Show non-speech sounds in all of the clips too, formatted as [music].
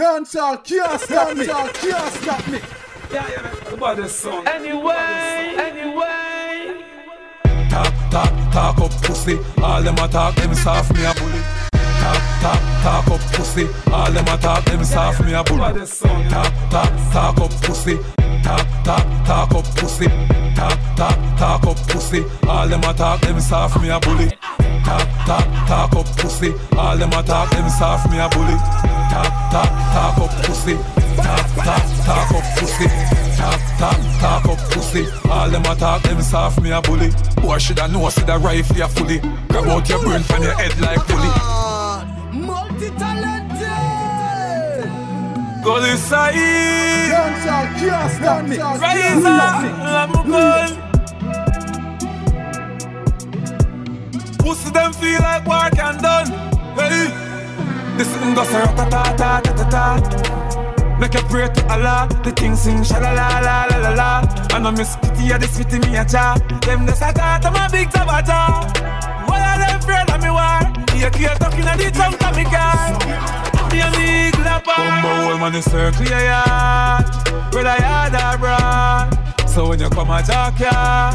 Dancehall can't stop me. Dancehall can't stop me. Yeah, yeah, the baddest song. Anyway, anyway. Talk, talk, talk up pussy. All them a talk, them soft me a bully. Talk, talk, talk up pussy. All them a talk, them soft me a bully. Talk, talk, talk up pussy. Talk, talk, talk up pussy. Talk, talk, talk up pussy. All them a talk, them soft me a bully. Talk, talk, talk up pussy. All them a talk, them soft me a bully. Talk, talk, talk up pussy. Talk, talk, talk up pussy. Talk, talk, talk up pussy. All them a talk, them soft me a bully. Boy shoulda know, see the rifle ya fully. Grab out your brain from your head like pulley. Go this side. Dancehall can't stop me. Rise up, I'm going. Pussy them feel like work and done. Hey, this thing goes ta ta ta ta ta ta. Make you pray to Allah, the king sing sha la la la la la la. And I miss Kitty, yeah, this fitty me a cha. Them the sata, I'm a big tabata. Why are them afraid of me war? You keep talking at the tongue of me car. Me a big lapper. Bumbo old man is circle yeah yeah. Brother yard or bra. So when you come a talk yeah,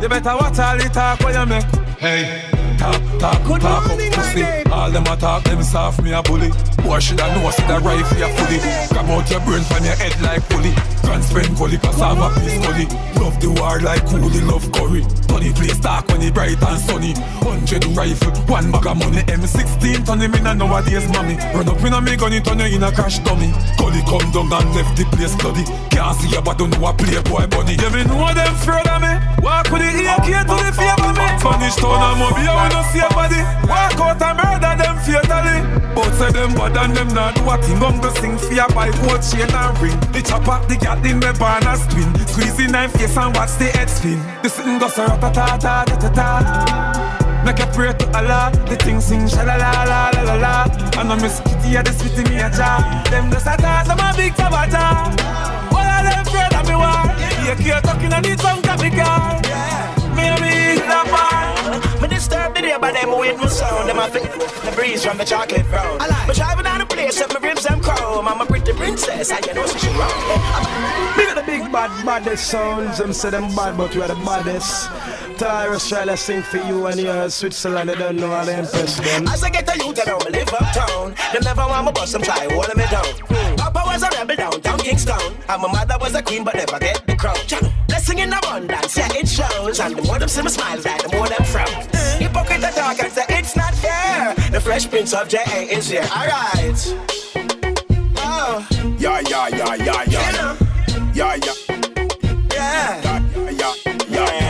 you better watch all the talk when you make. Hey. Talk, talk, Good talk morning, up pussy. All them a talk, them soft me a bully. Boy should I know, see the rifle ya fully. Grab out your brain from your head like pulley. Transparent gully, cause I'm a peace gully. Love the war like coolie, love curry. Tony place dark when it bright and sunny. Hundred rifle, one bag of money. M16 turn him in a nowadays mommy. Run up in a me gun, it turn you in a crash dummy. Gully come down and left the place bloody. Can't see ya, but don't know a playboy bunny. Yeah, me know them afraid of me. Walk with the AK to the favor me. Spanish town and mobile, we no see a body. Walk out and murder them fatally. Both say them bad and them not do a thing. Gon' go sing fear by both chain and ring. The chopper, the cat in the barn a twin. The knife face and watch the head spin. The sitting go so ta ta ta ta ta. Make a pray to Allah, the thing sing sha la la la la. And I miss Kitty, yeah, this with me a jar. Them just a talk, them a big tabata. What are them afraid of me war? You keep talking on the tongue of me car. Me a big lapper. Me disturb the day by them with my sound. Them a fit the breeze from the chocolate brown. Me driving down the place, up my ribs them chrome. I'm a pretty princess, I you know she should rock. Big the big bad baddest sounds. Them say them bad, but we are the baddest. Tyrus try to sing for you and you're Switzerland. They don't know how to impress them. As I get to you, they know me live uptown. They never want me bust them try holding me down. Papa was a rebel downtown Kingston. And my mother was a queen, but never get the crown. Blessing in abundance, yeah, it shows. And the more them see me smiles, like the more them frown. Mm. Hypocrite attack and say it's not fair. The fresh prince of J.A. is here. Alright. Oh, Yeah, yeah, yeah, yeah, yeah. Yeah, yeah. yeah. Yeah, yeah, yeah. Yeah,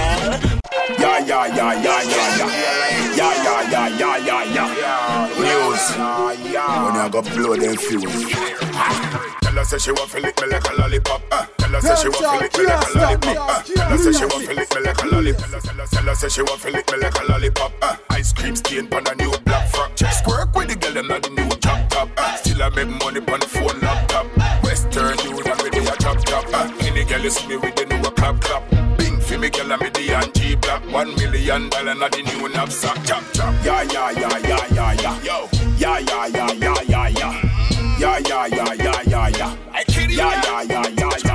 yeah, yeah, yeah, yeah, yeah. Yeah, yeah, yeah, yeah, yeah, yeah. News. When I go blow them fuse. Tell her say she want to lick me like a lollipop. Uh, Tell her say she want to lick me like a lollipop. Uh, Tell her say she want to me like a lollipop. Tell her- say she want to me like a lollipop. Uh, Ice cream stain on a new black frock. Just squirt with the girl them not the new drop top. Uh, Still I make money on the phone laptop. Western dude and with the a chop. Uh, Any girl you see me with the new clap clap. Me girl and me the G black. One million dollar not the new knapsack. Chop chop. Yeah yeah yeah yeah yeah yeah. Yo. Yeah yeah yeah yeah yeah yeah. Yeah yeah yeah yeah yeah yeah. I kid you. Yeah yeah yeah yeah.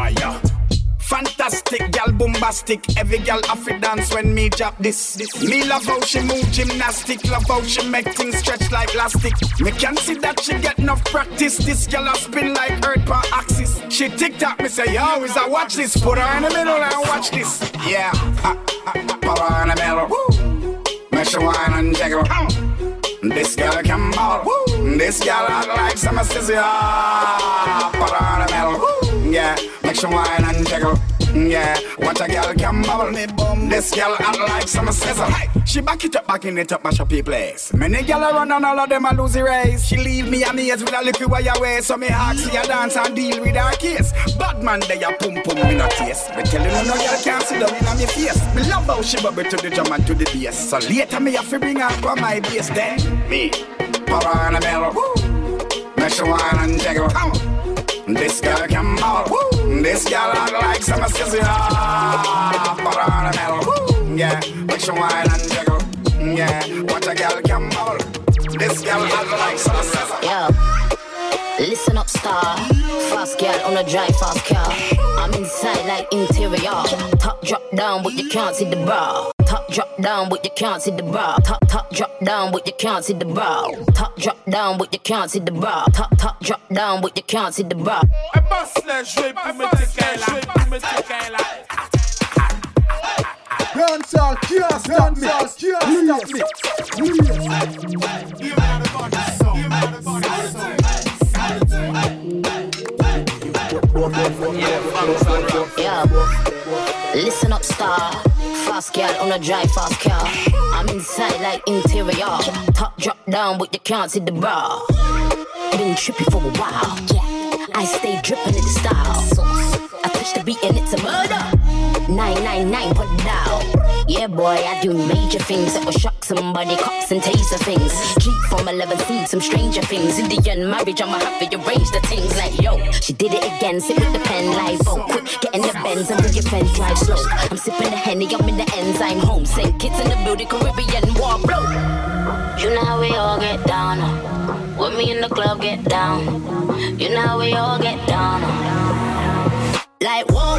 Fantastic, gal bombastic. Every gal to dance when me drop this. Me love how she move gymnastic. Love how she make things stretch like elastic. Me can see that she get enough practice. This gal a spin like earth per axis. She tick tock, me say, yo, is I watch this. Put her in the middle and watch this. Yeah, ha, ha, ha, put her in the middle. Woo. Make she wine and jiggle. This gal can ball. Woo. This gal act like some scissor. Put her in the middle. Woo. Yeah, she wine and jiggle. Mm, yeah, watch a gal can bubble me bum. This gal act like some scissor. She back it up, backing it up, mash up your place. Many gal a run and all of them a lose the race. She leave me amazed with a little wire way. So me ask see a dance and deal with her case. Bad man, they a pum pum in a taste. Me tell you no gal can't sit down in a me face. Me love how she bubble to the drum and to the bass. So later me have to bring her from my base. Then me, pour her in the middle. Woo. Make she wine and jiggle. Come on. This girl can ball. Woo. This girl act like some scissor. Put her on the middle. Woo. Yeah, make she wine and jiggle. Mm, yeah, watch a girl can ball. This girl act like some scissor. Yo, listen up, star. Fast girl on a drive fast car. I'm inside like interior. Top drop down, but you can't see the bra. Top drop down, but you can't see the bra. Top top drop down, but you can't see the bra. Top drop down, but you can't see the bra. Top top drop down, but you can't see the bra. Dancehall can't stop me. Can't Listen up, star. Fast girl on a drive fast car. I'm inside like interior. Top drop down, but you can't see the bra. Been trippy for a while. I stay dripping in the style. I touch the beat and it's a murder. 999 put it down. Yeah, boy, I do major things that will shock somebody, cops and taser things. Keep from 11 see some stranger things. Indian marriage, I'ma have to arrange the things like yo. She did it again, sit with the pen like oh, quick, get in the Benz and bring your friends drive slow. I'm sipping the henny, I'm in the enzyme home. Same kids in the building, Caribbean war bro. You know how we all get down. uh. With me in the club, get down. You know how we all get down. uh. Like whoa,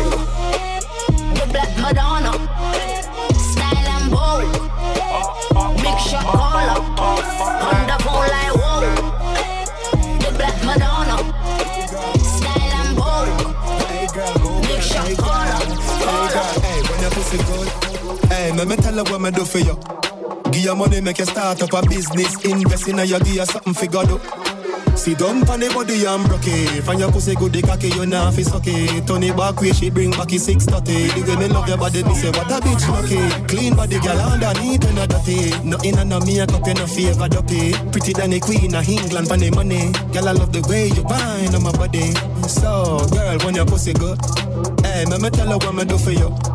the black Madonna, Hey, let me tell her what me do for you. Give your money, make you start up a business. Invest in a you, give something for God. See dump on the body and broke it. Find your pussy good, the cocky, you know fi suck it. Turn it back way, she bring back it 630. The way me love your body, me say what a bitch lucky. Clean body, girl underneath, you know dirty. Nothing on no makeup, you no favor duppy. Pretty than the queen of England, for the money. Girl, I love the way you whine on my body. So, girl, when your pussy good, hey, me me tell her what me do for you.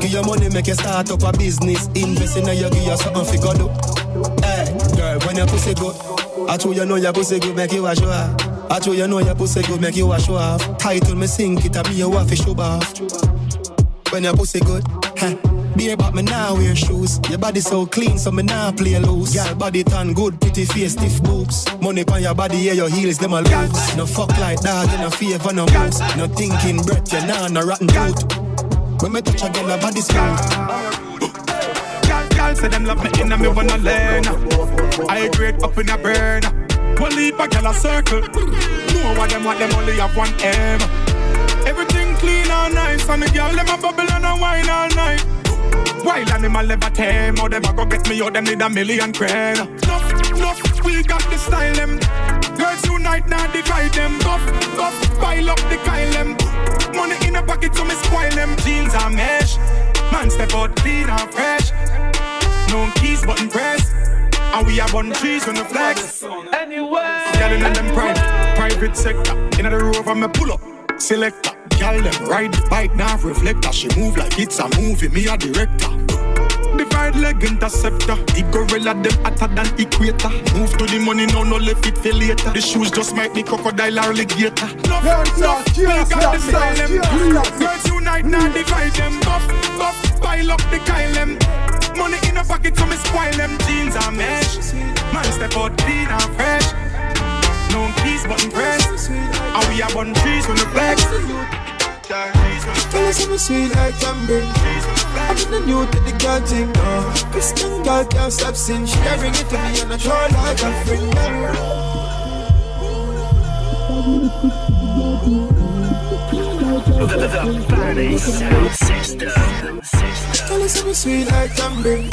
Give your money, make you start up a business. Invest in you, give you something for God. Hey, girl, when your pussy good, I told you know your pussy good, make you a show off. I told you know your pussy good, make you a show off. Title me sink it, I me you want to show off. When your pussy good, huh? Be about me now wear shoes. Your body so clean, so me now play loose. Girl, body tan good, pretty face, stiff boobs. Money on your body, yeah, your heels, them a loose. No fuck like dog, you no favor, no moves. No thinking breath, you nah, no rotten tooth. When me touch a girl, her body smooth. Girl, girl say them love me in and me wanna learn. I grade up in a burn. One leap a girl a circle. No one them want them only have one aim. Everything clean and nice, and the girl them a bubble and a wine all night. While animal never tame, how them a go get me out, them need a million grand. Nuff, nuff, we got the style them. Girls unite, now divide them. Buff, buff, pile up the Kyle them. Money in a pocket, so me spoil them. Jeans are mesh. Man step out clean and fresh. No keys, button press. And we have one trees on the flex. Anyway. Girl in them private, private sector. In the rover, me pull up. Selector. Girl them ride the bike, now reflector. She move like it's a movie, me a director. Divide leg interceptor. The gorilla them hotter than equator. Move to the money, no no left it for later. The shoes just might be crocodile or alligator. Love, love, we got the style them. Girls unite, now divide them. Buff, buff, pile up the Kyle them. Money in a pocket, so me spoil them. Jeans are mesh. Man step out clean and fresh. No keys, button press. And we have one trees on the flex. Tell us I'm sweet like tambourine. I'm in the new to the girl thing. Uh. Christian girl can't stop sin. She a bring it to me and I try like a friend. Tell us I'm sweet like tambourine.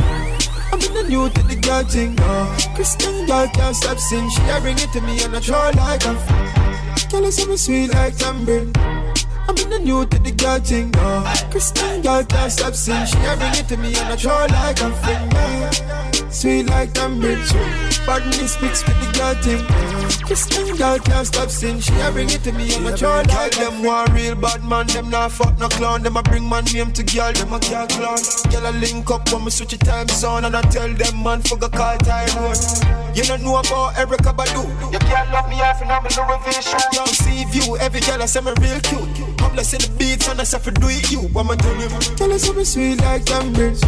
I'm in the new to the girl thing. Uh. Christian girl can't stop sin. She a bring it to me and I try like a friend. Tell us I'm sweet like tambourine. I'm in the new to the girl thing, uh. Christian girl can't stop sin. She a bring it to me and I try like a uh. Sweet like tambourine, badness mixed with the girl thing. Uh. Christian girl can't stop sin. She a bring it to me and I try like them one real bad man. Them not fuck no clown. Them a bring my name to girl. Them a can't clown. Girl a link up when me switch the time zone and I tell them man for go call time one. You don't know about Erykah Badu. You can't love me off and I'm a Louis V shoe. Young see view, every girl I say me real cute. I'm blessed the beats and I say for do it you. What am tell you? Tell us something sweet like tambourine.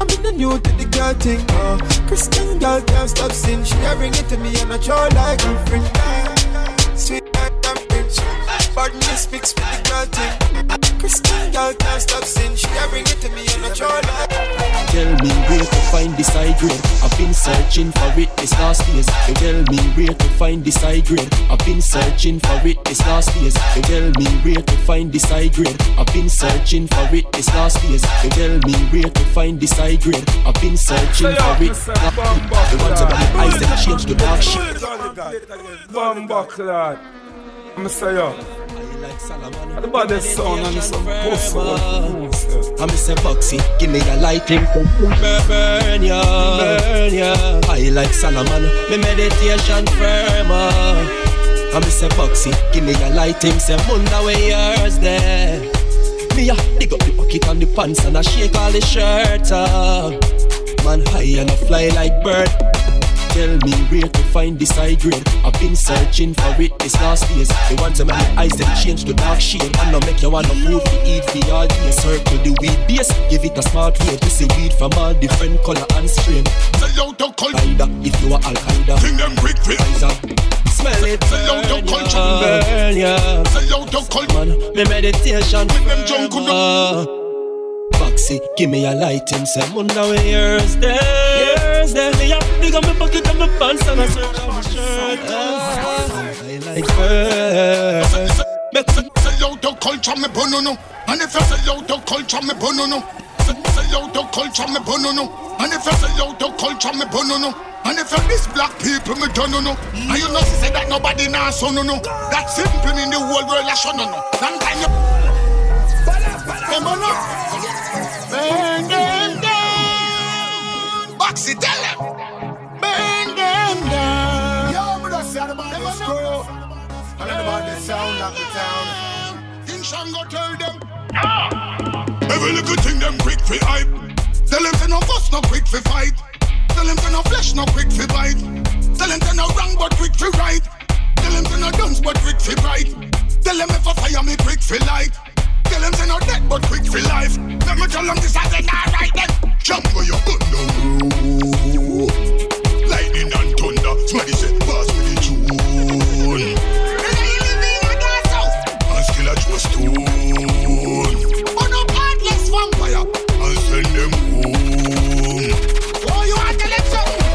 I'm in the new to the girl thing. Uh. Christian girl can't stop sin. She a bring it to me and I draw like a friend. Sweet like a bitch. Badness speaks with the girl thing. Christian girl can't stop sin. She a bring it to me and I draw like a friend tambourine. grade. I've been searching for it this last years. They tell me where to find this high grade. I've been searching for it this last years. They tell me where to find this high grade. I've been searching for it this last years. They tell me where to find this high grade. I've been searching for it. The ones about the eyes that change to dark shit. Clad. I'm say yo. What about the sound and some pussy? I'm Mr. Boxy, give me a lighting Burn ya, burn ya. I like Solomon, me meditation firmer. I'm Mr. Boxy, give me a lighting Say, wonder where yours there. Me a dig up the bucket and the pants And I shake all the shirt up Man high and I fly like bird tell me where to find this high grade. I've been searching for it this last years. They want to make my eyes then change to dark shade. And now make you wanna move to eat for all day. Circle the weed base, give it a small plate. to see weed from all different color and strain. Sell out the culture. If you are Al Qaeda, Think them quick fit. Smell it, Sell out burn culture. burn ya. Sell out the culture. Man, me meditation. With them junk Foxy, give me a light and say, wonder where yours there, yours there. Me up, dig on my pocket and my pants and I search on my shirt. Ah, I like her. Sell out the culture, me bonono. And if you sell out the culture, me bonono. Sell out the culture, me bonono. And if you sell out the culture, me bonono. And if this black people, me don't know. And you know, say that nobody now, so no, no. That simple in the whole world, I show no, no. Long time you. Up. Burn them down. Boxy, tell them. Burn them down. Yo, but that's the about the screw. And about the sound of the town. King Shango tell them. Every little thing them quick fi hype. Tell them to no fuss, no quick fi fight. Tell them to no flesh, no quick fi bite. Tell them to no wrong, but quick fi right. Tell them to no guns, but quick fi bright. Tell them if I fire me quick fi light. Dead, but quick fi life. Let me tell them this I right then. Jungle your gun down. Lightning and thunder. Somebody say pass me the tune. And still a Joe Stone. Oh, On a heartless vampire and send them home. Oh, you are telling something?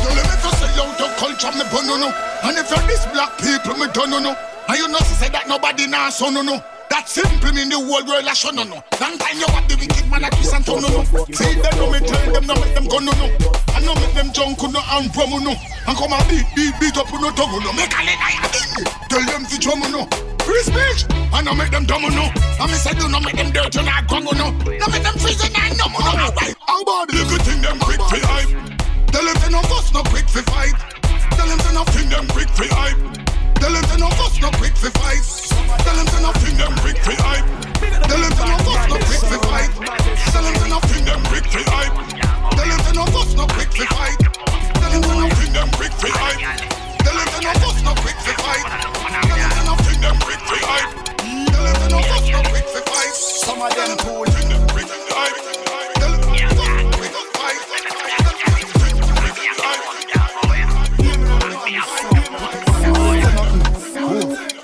Tell them if you sell out the culture, me burn no no. And if you're this black people, me don't know. And you know say that nobody now so no no. That simple mean the whole world a show no no. Long time you have the wicked man a twist and turn no no. See them no me tell them no make them go no no. And no make them junk no and promo no. And come and beat beat beat up no tongue no. Make a leg I Tell them to drum no. Free speech. And no make them dumb no. And me say do not make them dirty and grung no. No make them freeze and no no. How about the little thing them quick fi hype. Tell them to no fuss no quick fi fight. Tell them to no thing them quick fi hype. Tell them to no fuss no quick fi fight. Tell them to no thing them quick fi hype. Tell them to no fuss no quick fi fight. Tell them to no thing them quick fi hype. Tell them to no fuss no quick fi fight. Tell them to no thing them quick fi hype. Tell them to no fuss no quick fi fight. Tell them to no thing them quick fi hype. Tell them to no fuss no quick fi fight. Some of them cool. Them quick fi hype.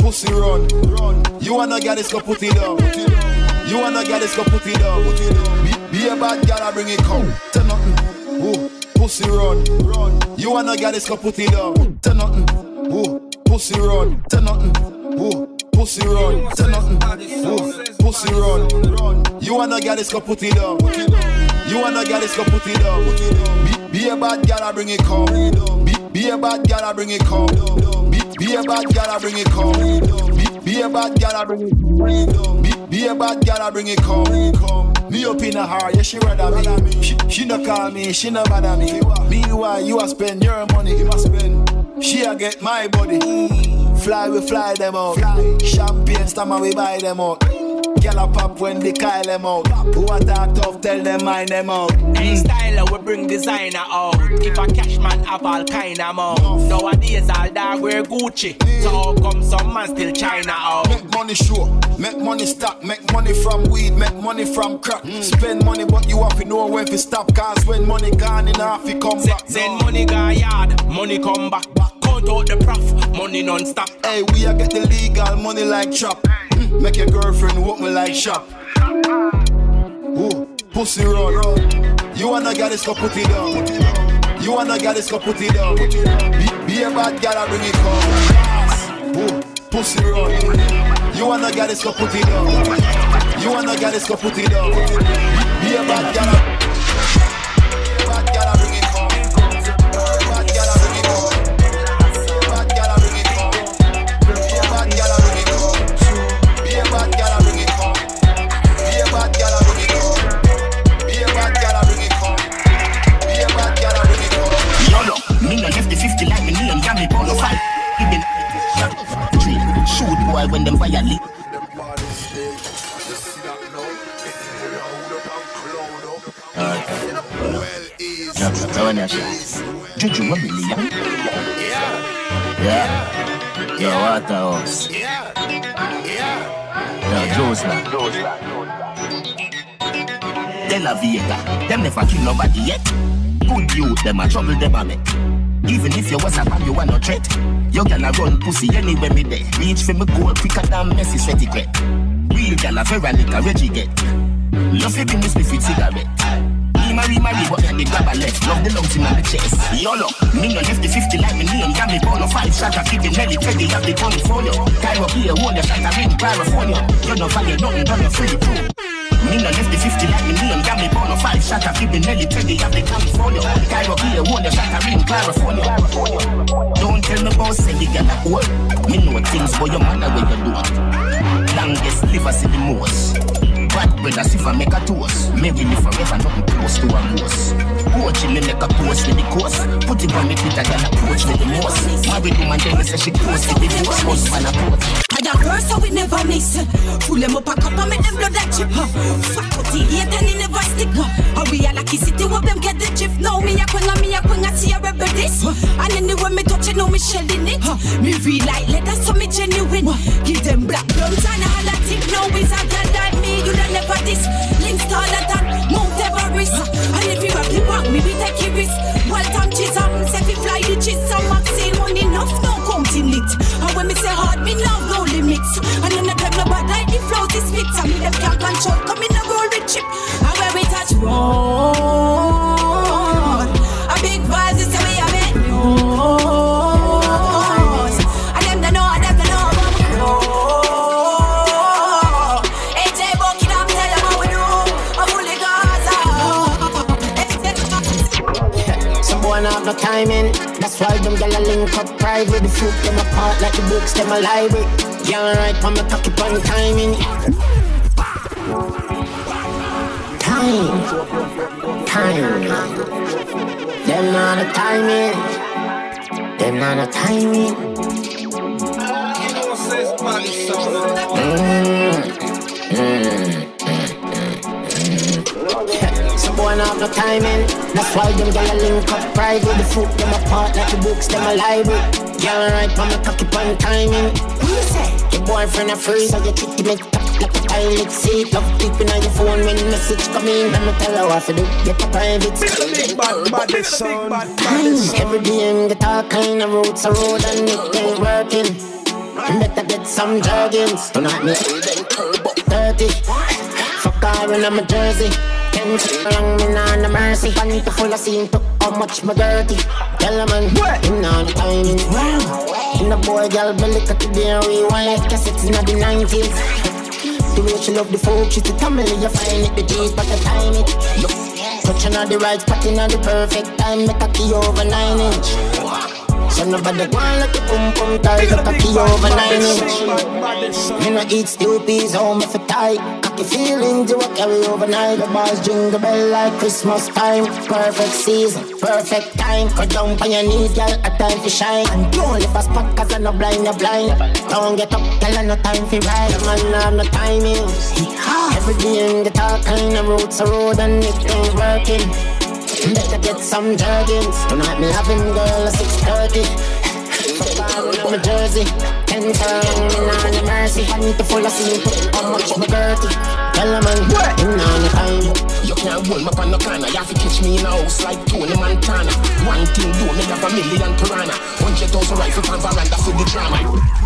Pussy run. Run. You wanna get this, go put it down. You wanna get this, go put it down. Be, be a bad girl, I bring it come. Tell nothing. Ooh, pussy run. Run. You wanna get this, go put it down. Tell nothing. Ooh, pussy run. Tell nothing. Ooh, pussy run. Tell nothing. Ooh, pussy run. You wanna get this, go put it down. You wanna get this, go put it down. Be, be a bad girl, I bring it come. Be, be a bad girl, I bring it come. Be, a bad girl, I bring it come. Be, be a bad girl, I bring it come. Be, be a bad girl, I bring it come. Me up in a heart, yeah, she rather me. She, she no call me, she no bother me. Meanwhile, you a spend your money, you a spend. She a get my body. Fly, we fly them out. Champagne, stammer, we buy them out. Gyal a pop when they call them out. Who a talk tough, tell them mind them out. Hey, styler, we bring designer out. If a cash man have all kind of mouth. Nowadays, all dog wear Gucci. So how come some man still China out? Make money sure, make money stack, make money from weed, make money from crack. Mm. Spend money, but you have to know when to stop. Cause when money gone in half, it come back. Send money go yard, money come back. Count out the prof, money non-stop. Hey, we a get the legal money like chop. Mm, Make your girlfriend walk me like shop. Ooh, pussy roll. You wanna get this, go put it down. You wanna get this, go put it down. Be, be a bad girl, I bring it come. Ooh, pussy roll. You wanna get this, go put it down. You wanna get this, go put it down. Be a bad girl. Boy when them violate. Say, Juju, what? Yeah. Yeah. Yo, Waterhouse. Yeah. Yeah. Yo, Josla. De La Vega. Them never kill nobody yet. Good youth, them a trouble them a make. Even if you was a bad, you want no threat. You gonna run pussy anywhere me there. Reach for me goal quicker than Messi sweaty gret. Real like a Reggie get. Love you bring me spliff with cigarette. Me marry, marry, but then the grab a left. Love the lungs in my chest. YOLO, me no left the 50 like me name. Got me born no five shot, I keep the Nelly Teddy, have the portfolio. Cairo here, hold the shot, I ring California. You don't value nothing, done you free proof. Me no left the 50 like me name, got me born no five shot, I keep the Nelly Teddy, have the California. Cairo here, hold the shot, I ring California. Don't tell me about say girl at work. Me know things for your mother when you do. Longest live see the most. Bad brothers if I make a toast. Maybe live forever, nothing close to a ghost. Coaching me make a post with the course. Put it on me Twitter, girl approach me the most. Married woman tell me say she close to the divorce. Husband approach. I that verse so we never miss. Pull them up a cup and make them blood that chip. Faculty hate and it never stick. How we are lucky city what them get the chip. Now me a quang me a quang I see a rebel this. And anyway me touch it, know me shelling it. Me real like letters so me genuine. Give them black bloods and all that tip. Now is a girl like me, you don't never this. Links taller than Mount Everest. And if you a flip back, me be take your risk. Well, Tom Chisholm, fi fly the chisholm. Maxine money enough, no counting it. And when me say hard, me love no limits. And then I them no bad like the flow this fix. I mean them can't control, come in a roll with chip. And where we touch road, That's why them gyal a link up private. The fruit them apart like the books them a library. Yeah, right, on me cocky on timing. Time, time. Them not a timing. Them not a timing. Mm, Some boy not have no timing. That's why them gyal a link up private. The fruit them apart like the books them a library. Yeah, right, on me cocky on timing. Who you say? Your boyfriend a free, so you kitty make top like a toilet seat. Love peeping on your phone when message come in. Let me tell her what to do. Get a private Big bad, bad sound. time. Every day and get all kind of roads a road and it ain't working. Better get some joggings. Tonight me thirty. Fuck her in my jersey. Ten long me nah no mercy. Panty full of scene to how much my dirty. Tell a man him nah no timing. In the boy girl belly cut the rewind like cassettes in the nineties. The way she love the folk, she's the family, you find it, the G's, but the time it. Touching on the right spot in the perfect time, make a key over nine inch. So nobody go on like the boom boom tight, make a key over nine inch. Me no eat steel peas, oh, home if it tight. Cocky feelings, you will carry overnight. The bars jingle bell like Christmas time. Perfect season, perfect time. Cut down on your knees, girl, a time to shine. And don't leave a spot, cause I no blind, you blind. Don't get up, girl, I no time for ride. The man have no timing. Every day in the talk kind of roads, a road and it ain't working. Better get some joggings. Tonight me having girl at 6.30. Fuck on my jersey. Ten times, me nah no mercy. I need to full of scene, put how much my dirty. Tell a man, him nah no time. You can't hold me on no corner. You have to catch me in a house like Tony Montana. One thing do me have a million piranha. Hundred thousand rifle from veranda for the drama.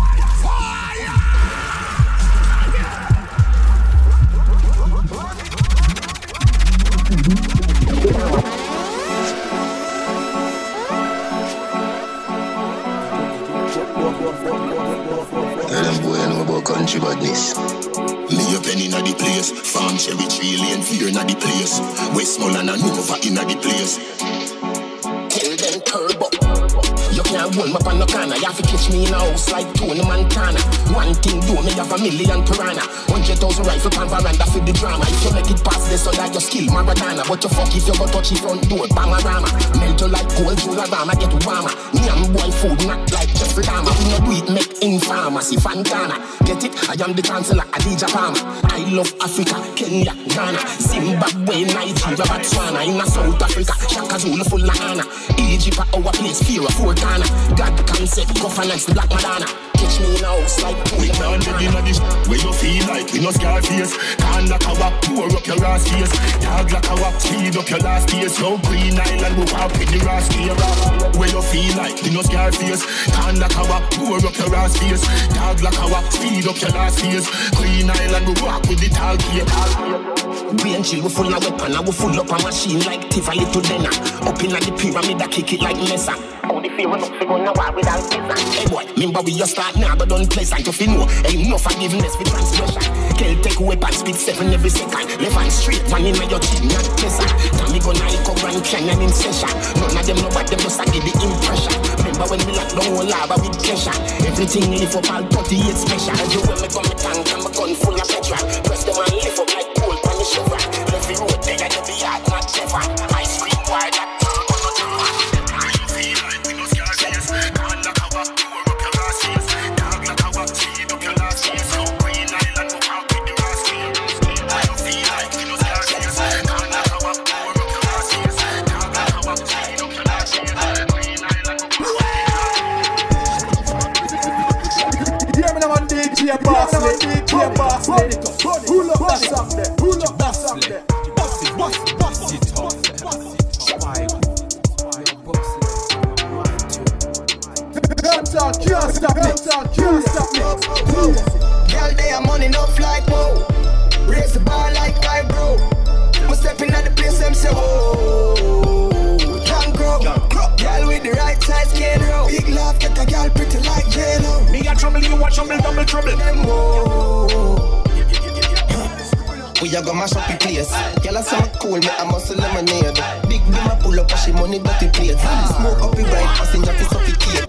Tell them boy know about country badness. Me a penny inna the place, farm cherry tree lane fear inna the place, Westmoreland and Nova inna the place. Tell them turbo can't hold me up on no corner. You have to catch me in a house like Tony Montana. One thing do me have a million piranha. Hundred thousand rifle pan veranda for the drama. If you make it past this, so that you skill Maradona. But you fuck if you go touch the front door, Bamarama. Melt you like gold, Jularama, get warmer. Me and boy food, not like Jeffrey Dahmer. We no do it, make in pharmacy, Fantana. Get it? I am the chancellor, Adidja Palmer. I love Africa, Kenya, Ghana, Zimbabwe, Nigeria, Botswana. In a South Africa, Shaka Zulu full of honor. Egypt, our place, fear of four Ghana. God concept, governance, Black Madonna. Catch me in a house like We can't live in this where you feel like we no scar face. Can't lock a wap, pour up your ass face. Dog like a wap, speed up your last days. Yo, Green Island, we pop with the ass Where you feel like we no scar face. Can't lock a wap, pour up your ass face. Dog like a wap, speed up your last days. Green Island, we walk with the tall gear. Brain chill, we full of weapon, we full up a machine like Tivoli to Denner. Up in the pyramid, I kick it like Mesa. Only fear enough to go now war without visa. Hey boy, remember we just start now, but don't pleasant to feel know. Ain't no forgiveness for transgression. Kill take weapon, speed seven every second. Left and straight, one in your chin, not pleasant. Now me go Nike, Grand Canyon in session. None of them know what them just a give the impression. Remember when we lock down whole lava with pressure. Everything lift up all 38 special. Everywhere me come, me tank and my gun full of petrol. Press them and lift up like coal pan the shovel. Every road they got the yard, not Jeffer. Boss, DJ Boss, pull up that? song there, pull up that? song there. Boss it, boss it, boss it, Can't talk, can't stop me, can't stop me. Girl, they are money, no flight, whoa. Trouble, a double trouble. Whoa. We a go mash up the place. Girl, I say me cool, me a muscle lemonade. Big beam a pull up, and she money dirty plate. Smoke up the right, passenger fi suffocate.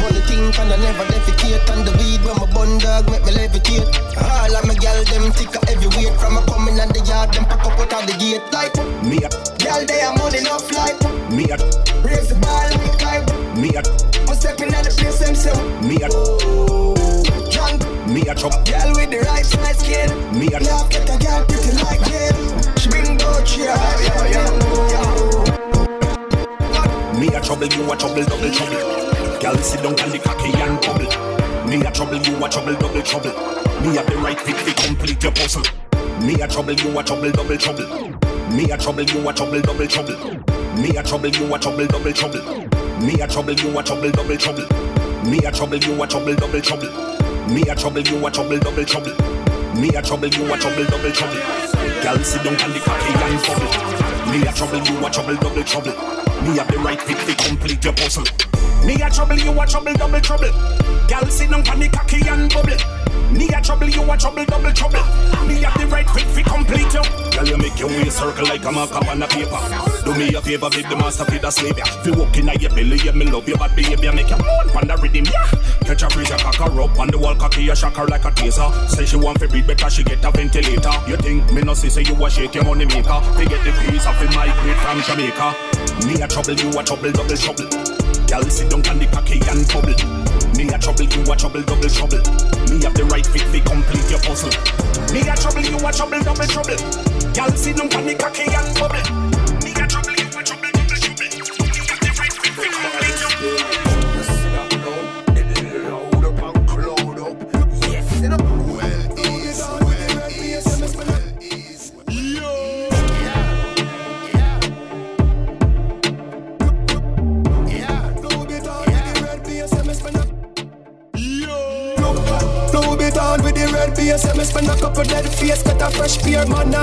Money think and I never defecate. And the weed when my bun dog make me levitate. All of my gal them thicker heavyweight. From a coming and the yard, them pack up out of the gate. Like Me a, Girl, they are money no flight. me a, Raise the bar like climb. me a, I'm stepping at the place, them say. me a, oh. Drunk. me a trouble. Girl with the right size skin. Me a Love get a girl pretty like Jane. She bring both cheer. Me a trouble, you a trouble, double trouble. Girl, sit down on the cocky and bubble. Me a trouble, you a trouble, double trouble. Me have the right fit to complete your puzzle. Me a trouble, you a trouble, double trouble. Me a trouble, you a trouble, double trouble. Me a trouble, you a trouble, double trouble. Me a trouble, you a trouble, double trouble. Me a trouble, you a trouble, double trouble. Me a trouble, you a trouble, double trouble. Me a trouble, you a trouble, double trouble. Girl, sit down on the cocky and bubble. Me a trouble, you a trouble, double trouble. Me have the right fit to complete your puzzle. Me a trouble, you a trouble, double trouble. Girl, sit down on the cocky and bubble. Me a trouble, you a trouble, double trouble. Me have the right fit to complete you. Girl, you make your way circle like a mark on a paper. Do me a favor, make the master feed a slave ya. Fi walk in your belly, yeah, me love you, but baby, make you moan pon the rhythm, yeah. Catch a freeze, a cock her up on the wall, cocky a shock her like a taser. Say she want fi breathe better, she get a ventilator. You think me no see say you a shake your money maker? Fi get the freeze off in migrate from Jamaica. Me a trouble, you a trouble, double trouble. Girl, sit down on the cocky and bubble. Me a trouble, you a trouble, double trouble. Me have the right fit to complete your puzzle. Me a trouble, you a trouble, double trouble. Girl, sit down on the cocky and bubble.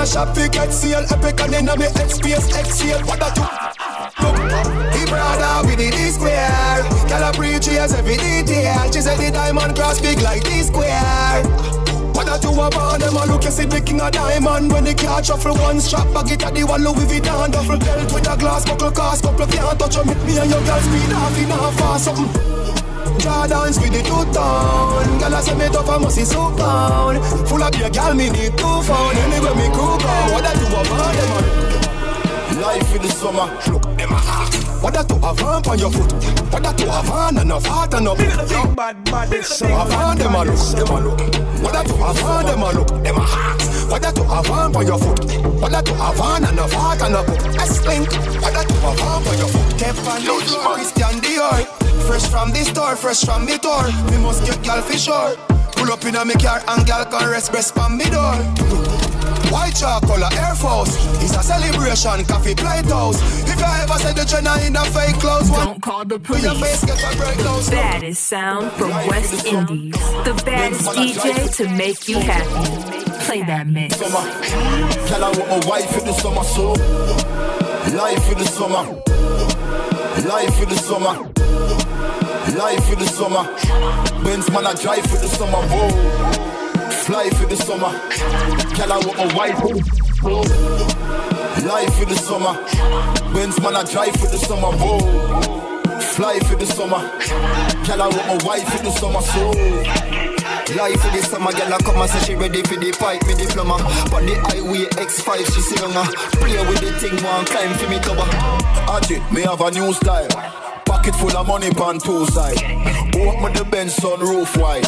Now shop fi get seal Epic and inna me space Exhale What that you Look, he brother with the D square. Girl a preach as every detail. She said the diamond cross big like D square. What I do about them, I look you see the king of diamond When the car shuffle one strap, I get at the one Louis Vuitton Duffel belt with a glass buckle cast Couple can't touch me, me and your girl speed off in half fast something Jordans with the two-tone Girl, I say me tough, I must see so down Full of beer, girl, me need two phone Anyway, me crew go, what I do about them, Life in the summer, look, them a hot. What that to have on on your foot? What that to have on and a fat and a? Big bad so have on them a look, them a look. What that to have on them a look, them a hot. What that to have on on your foot? What that to have on and a fat and a boot? S-Link. What that to have on on your foot? Kevin, Christian Dior. Fresh from the store, fresh from the tour. Me must get gal for sure. Pull up in a me car and gal can rest breast from me door. White chalk color Air Force It's a celebration, coffee plate house If I ever said the Jenna in the fake clothes Don't call the police. Baddest sound from West Indies. The baddest DJ to make you happy. Play that mix. Summer. Tell her what my wife in the summer so. Life in the summer. Life in the summer Life in the summer Benz man I drive for the summer Whoa Fly for the summer. Tell her what my wife Life for the summer. Benz man I drive for the summer. Whoa. Fly for the summer. Tell her what my wife for the summer. So. Life for the summer, girl, I come and say she ready for the pipe, me diploma. But the highway X5, she see younger. Play with the thing, one climb for me cover. Aji, me have a new style. Pocket full of money pan two side. Open the Benz sunroof wide.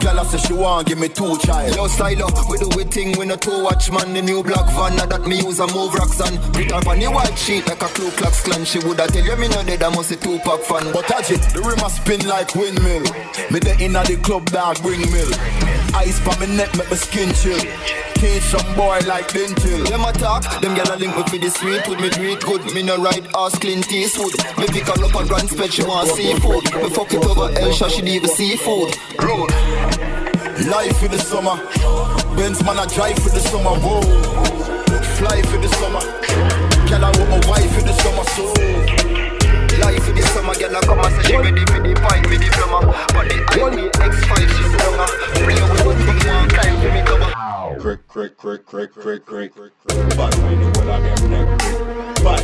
Girl, I say she want give me two child. Yo, style up, we do we thing, we no two watch man. The new black van, now that me use a move rocks on. Put her on the white sheet like a Ku Klux Klan. She woulda tell you me no dead, I must a two pack fan. But touch it, the rim a spin like windmill. Me the inna the club dog bring mill. Ice pa me neck make my skin chill. Teach some boy like dental. Them attack, them gyal a link me for the sweet with me it good. Me no ride ass clean Eastwood. Me pick her up a grand spec, she want seafood. Me fuck it over Elsha, she leave seafood. Road. Life in the summer. Benz man I drive for the summer. Whoa. Fly for the summer. Girl I want my wife in the summer. So. Life in the summer, girl, I come and say she ready for the pipe, me diploma. But the highway X5, she see. Play with the thing, one time for me cover. Crick, crick, crick, crick, crick, crick. But when you will I neck crick. But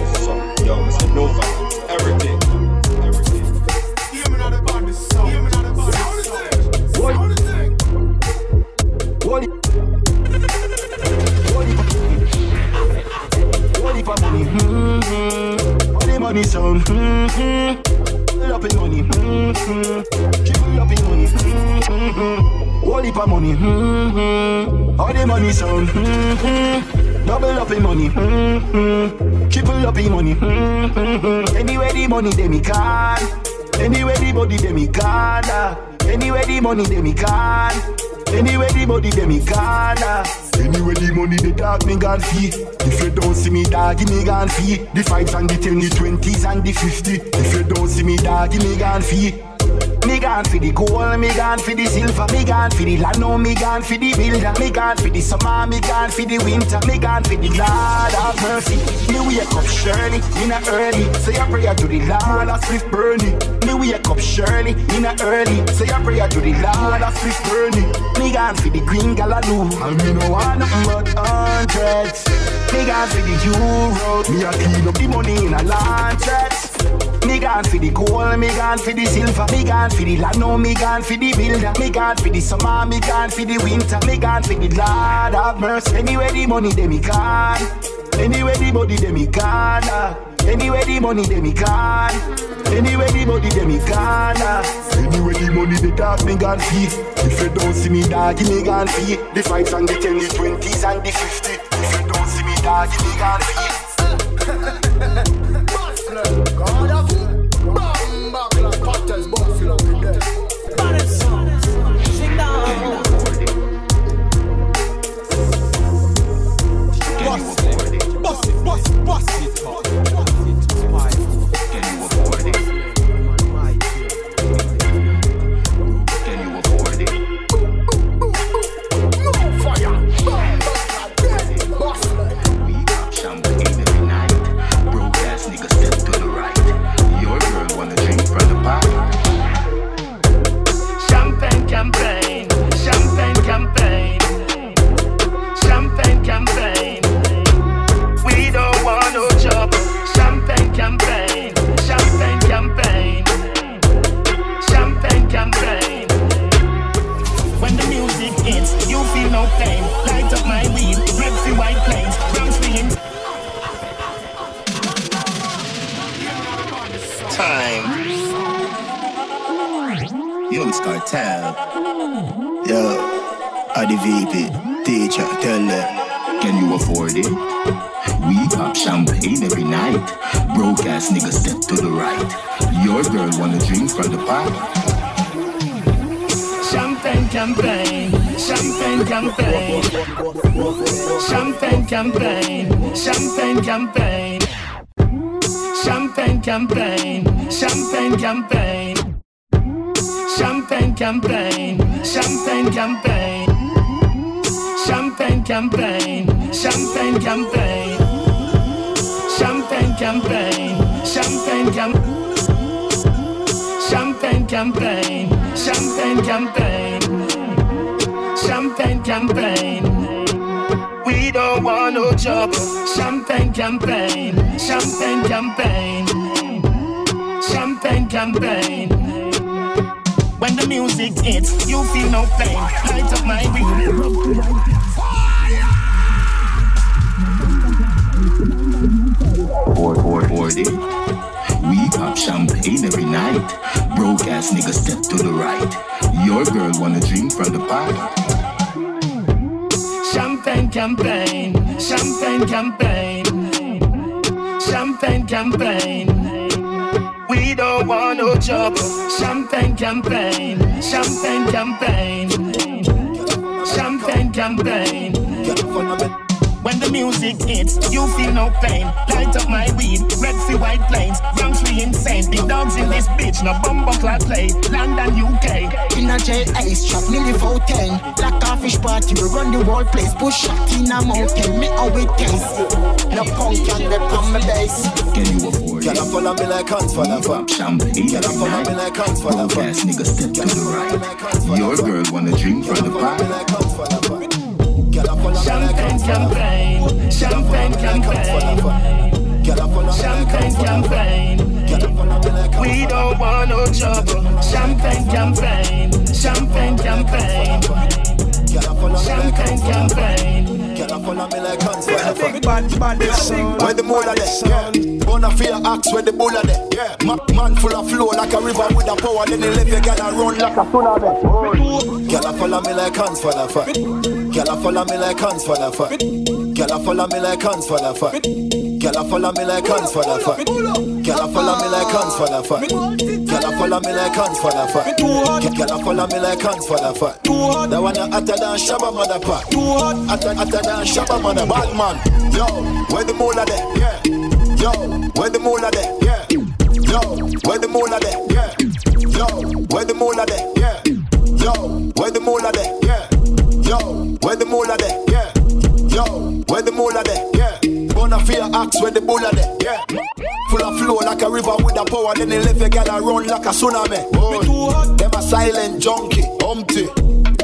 yo, Mr. Nova, everything. Everything. Hear me now the body song. Hear me now the body song. What? What? What if I'm money? Mm-hmm. Money sound. Mm-hmm. In money. Mm-hmm. In money. Mm-hmm. All heap of money. Mm-hmm. All the money sound. Mm-hmm. Double up in money. Mm-hmm. Triple up in money. Mm-hmm. Anywhere the money, they me can. Anywhere the body, they me can. Anywhere the money, they me can. Anywhere the body, they me gonna. Anywhere the money, ah. the dog me gone fee. If you don't see me, dog, give me gone fee. The fives and the ten, the twenties and the fifty. If you don't see me, dog, give me gone fee. Me gone for the gold, me gone for the silver, me gone for the land, no, me gone for the builder, me gone for the summer, me gone for the winter, me gone for the Lord of mercy. Me wake up Shirley, in a early, say a prayer to the Lord of Swift Bernie. Me wake up Shirley, in a early, say a prayer to the Lord of Swift Bernie. Me gone for the green galaloo, and me no want nothing but hundreds. Me gone for the euro, me a clean up the money in a lancet. Me gone for the gold, me gone for the silver, me gone for the land, no, me gone for the builder, me gone for the summer, me gone for the winter, me gone for the Lord of mercy. Anywhere the money, they me gone. Anywhere the body, they me gone. Anywhere the money, they me gone. Anywhere the body, they me gone. Anywhere the money, the dog me gone feed. If you don't see me, dog, me gone feed. The fives and the ten, the twenties and the fifty. If you don't see me, dog, me gone feed. or the VP. Teacher, tell her, Can you afford it? We pop champagne every night. Broke ass nigga step to the right. Your girl wanna drink from the pot. Champagne champagne, champagne champagne, champagne champagne, champagne campaign, champagne campaign, champagne campaign. Champagne campaign, champagne campaign campaign, champagne campaign, champagne campaign, champagne campaign. Champagne campaign, champagne campaign, champagne campaign. We don't want no trouble. Champagne campaign, champagne campaign, champagne campaign. When the music hits, you feel no pain. Light up my weed. We pop champagne every night. Broke ass nigga step to the right. Your girl wanna drink from the pot. Champagne campaign, champagne campaign, champagne campaign. We don't want no trouble. Champagne campaign, champagne campaign, champagne campaign. When the music hits, you feel no pain. Light up my weed, red see white planes. Young free insane, big dogs in this bitch, no bumbo clad play. London, UK. In a jail ice trap, nearly 14. Black fish party, we run the whole place. Push shot in a mountain, me how it taste. No punk can rep on my base. Can you afford it? Can I follow me like hands for the fuck? Champagne. Can I follow me like hands for the fuck? Ass nigga step to the right. Your girl wanna drink from the pot. Champagne campaign, champagne campaign, champagne campaign. We don't want no trouble. Champagne campaign, champagne campaign, champagne campaign. Can I follow me like hands for the big bad bad Where the mola there? Yeah. Gonna fear axe where the bulla there? Yeah. Ma- man full of flow like a river with a power. Then he leave your gal run like a tsunami. Oh. Girl, follow me like hands for the fuck. Girl, follow me like hands for the fuck. Girl, follow me like hands for the fuck. Girl, follow me like hands for the fuck. Girl, follow me like hands for the fuck. Girl, follow me like hands for the fuck. Girl, follow me like hands for the fuck. That one hotter than Shabba mother pack. Hotter, hotter than Shabba mother bad man. Yo, where the mola there? Yeah. Yo, where the mola there? Yeah. Yo, where the mola there? Yeah. Yo, where the mola there? Yeah. Yo, where the mola there? Yeah. Yo, where the mola there? Yeah. Yo, where the mola there? Yeah. Gonna fear axe where the bulla there? Yeah. Full of flow like a river with a power, then they leave a gal run like a tsunami. Oh, them a silent junkie, umpty.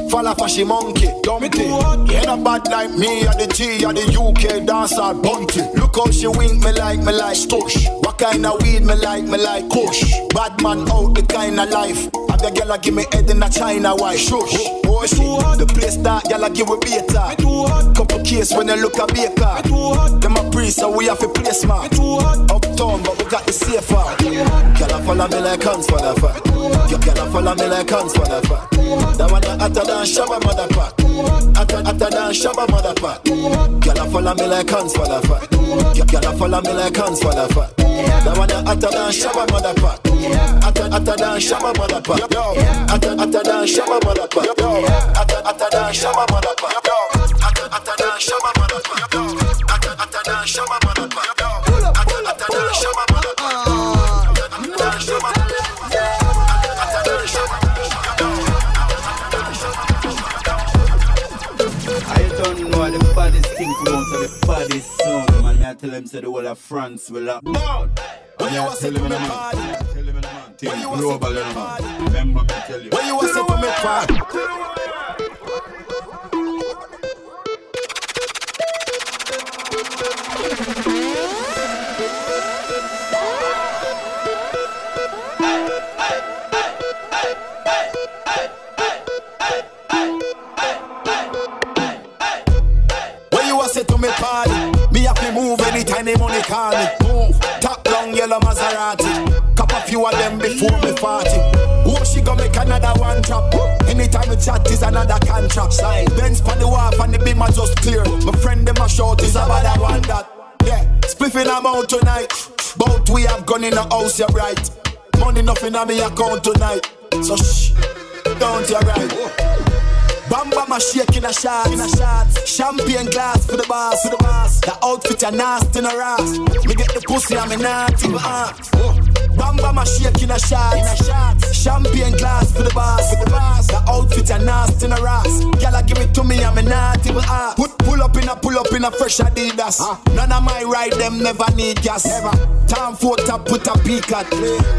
Fall off a she monkey, dumpty. Yeah, a bad like me, or the G, or the UK dancer, bunty. Look how she wink me like me like stush. What kind of weed me like me like kush. Bad man out the kind of life. Have the gyal give me head in a China white shush. Oh, she, the place that gyal give we beta. Too hot. Couple case when you look a baker. Too hot. Them a priest, so we have a place man. Me too hot. Uptown, but we got the safer. Gyal follow me like hands for the fuck. Gyal follow me like hands for the fuck. That one hotter than Shabba mother pack. Hotter, hotter than Shabba mother pack. Gyal follow me like hands for the fuck. Gyal follow me like hands for the fuck. That one hotter than Shabba mother pack. Hotter, hotter than Shabba mother pack. I don't know the bodies think, what the bodies sound Man, I tell them say the whole of France will up when you was sitting in the party. When you was in the party. Tell. When you was in the party. Thank you. Before me party. Oh, she gonna make another one drop. Anytime we chat is another contract. Sign. Benz pan the wharf and the beam are just clear. My friend them a short is about that one that. Yeah, spliffing I'm out tonight. Both we have gone in the house, you're right. Money nothing on me account tonight. So shh, don't you right. Bam bam a shake in a shot, in a shot. Champagne glass for the boss, for the boss. The outfit a nasty in a ass. Me get the pussy and me not even ask. Bam bam a shake in a shot, in a shot. Champagne glass for the boss, the boss. The outfit a nasty in a ass. Gyal give it to me and me not even ask. Put pull up in a pull up in a fresh Adidas. Huh? None of my ride them never need gas. Ever. Time for to put a peak at.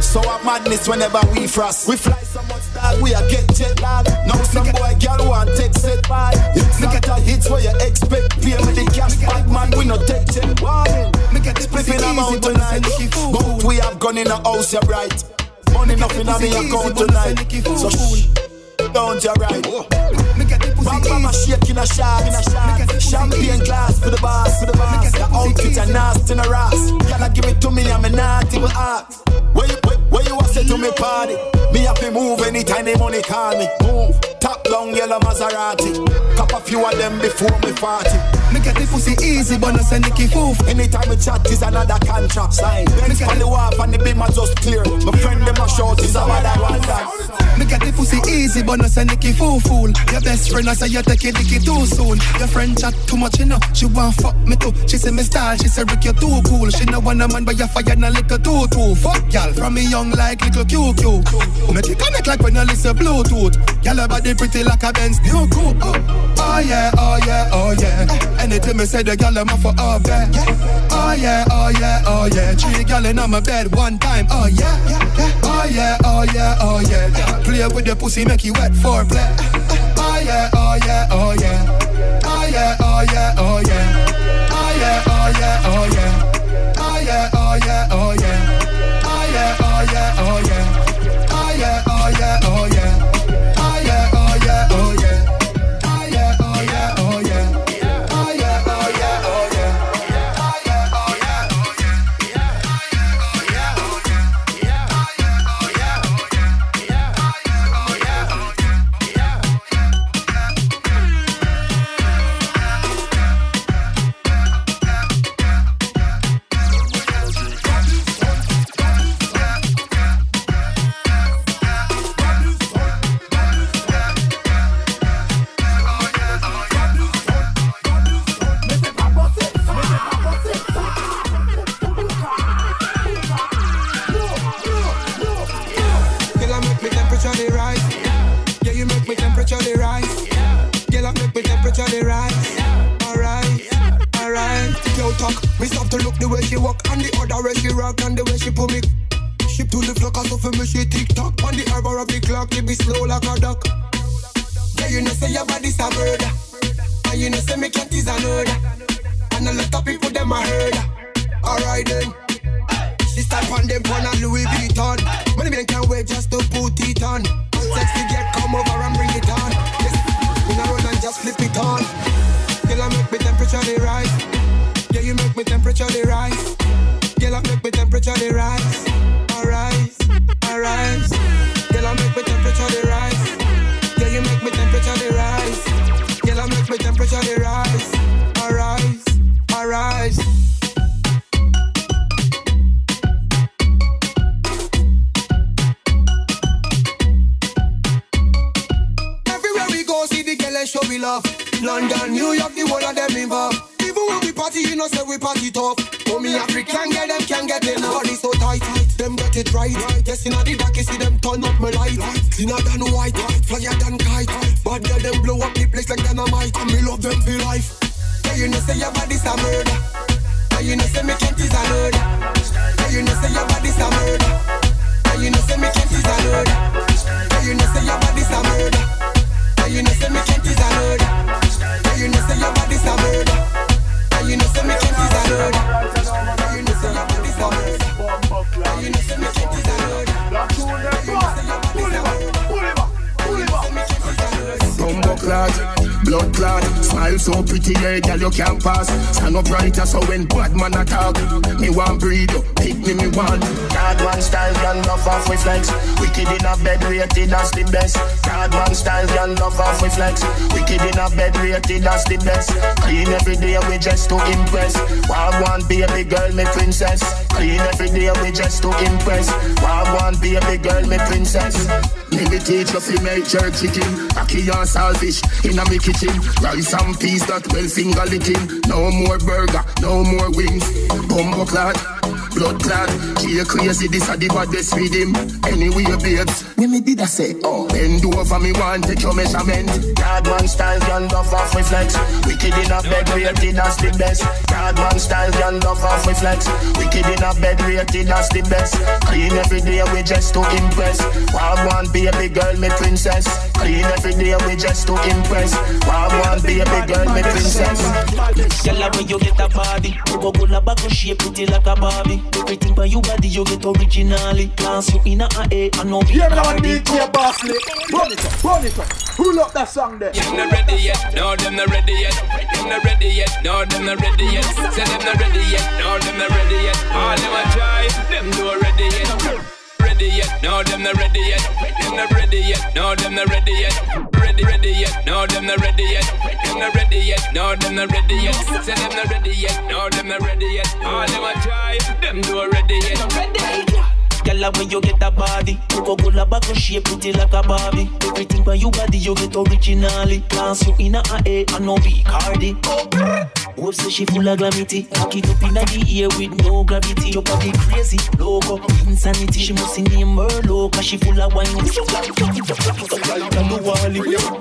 So a madness whenever we frost. We fly so much dog, we a get jet lag. Now some boy girl want take set by. Look at the hits where you expect. Pay me the cash back, man. We no take jet. Me get this flipping amount tonight. But we have gone in the house, you're right. Money nothing on me account tonight. So shh, don't you right. Bam bam a shake in a shot, in a shot. Champagne glass for the boss, for the boss. The outfit a nasty in a ass. Gotta give it to me, I'm a not even ask. Where you, where, where you a say to me party? Me have to move anytime the money call me. Move. Top down yellow Maserati. Cop a few of them before me party. Me get the pussy easy, but no send Nicky foof. Anytime we chat is another contract. Sign. Benz on the wharf and the beam are just clear. My friend them a short is a bad one. Me get the pussy easy, but no send Nicky fool fool. Your best friend I say you take it Nicky too soon. Your friend chat too much, you know. She want fuck me too. She say me style, she say Rick you too cool. She no want a man, but you fire no little too too. Fuck y'all from me young like little QQ. Make it connect like when you listen Bluetooth. Y'all body pretty like a Benz new coupe. Oh, yeah, oh yeah, oh yeah. Anything me say the gal I'm for up there. Oh yeah, oh yeah, oh yeah. Three gal in my bed one time. Oh yeah, oh yeah, oh yeah, oh yeah. Play with the pussy, make you wet for play. Oh yeah, oh yeah, oh yeah. Oh yeah, oh yeah, oh yeah. Oh yeah, oh yeah, oh yeah. Oh yeah, oh yeah, oh yeah. Slow like a duck. Yeah, you know say your body's a murder, and you know say me cat is a murder, and a lot of people them a heard. Alright then. She start on them on a Louis Vuitton. Money men can't wait just to put it on. Sexy get come over and bring it on. Yes, we not run and just flip it on. Girl, I make me temperature the rise. Yeah, you make me temperature the rise. Girl, I make me temperature the rise. Alright, alright. Girl, I make me temperature the rise. Yeah, you make me temperature the rise. Girl, I make me temperature the rise. Alright, alright. Everywhere we go, see the girl and show we love. London, New York, the whole of them involved. When we party, you know, say we party tough. Oh, me African girl, them can't get enough. Body so tight, them get it right. Yes, in the dark, you see them turn up my light. Cleaner than white, flyer than kite. Bad girl, them blow up the place like dynamite. And me love them for life. Yeah, you know, say your body's a murder. Yeah, you know, say me can't is a murder. Yeah, you know, say your body's a murder. Yeah, you know, say me can't is a murder. Yeah, you know, say your body's a murder. Yeah, you know, say me can't is a murder. Yeah, you know, say your body's a murder you know so me can't be alone. Know, say your body's a murder. Bumbo clad, blood clot. Smile so pretty, yeah, girl, you can't pass. Stand up right, so when bad man attack, me want breed you, pick me, me want. God one style, girl, love off with flex. Wicked in a bed, rated as the best. God one style, girl, love off with flex. Wicked in a bed, rated as the best. Clean every day, we just to impress. Wild one, baby girl, me princess. Clean every day, we just to impress. Wild one, baby girl, me princess. Me me teach you make jerk chicken, cocky and saltfish inna me kitchen. Rice and peas that well finger licking. No more burger, no more wings. Bumbo clot, blood clot. She crazy, this a the baddest with him. Anyway, babes, when me did I say, oh, bend over me one, take your measurement. God man style, girl love off with flex. Wicked in a bed, rated as the best. God man style, girl love off with flex. Wicked in a bed, rated as the best. Clean every day, we just to impress. Wild one, baby girl, me princess. Clean every day, we just to impress. Wild one, baby girl, me princess. Girl, when you get a body, you go go back and shape pretty like a Barbie. Everything by you body, you get originally. Class you in a A and no B. Yeah, me want DJ Bossly. Run it up, run it up. Pull up that song there. Them not ready yet, no, them not ready yet. Them not ready yet, no, them not ready yet. Say them not ready yet, no, them not ready yet. All them a try, them not ready yet. Ready yet, no, them not ready yet. Them not ready yet, no, them not ready yet. Ready, ready yet, no, them not ready yet. Them not ready yet, no, them not ready yet. Say them not ready yet, no, them not ready yet. All them a try, them not ready yet. Ready. Girl, when you get a body, you go go back and shape pretty like a Barbie. Everything by you body, you get originally. Class you in a A and no B Cardi. Hope say she full of glamity. Cock it up inna the air with no gravity. Your body crazy, loco, insanity. She must name her low, cause she full of wine.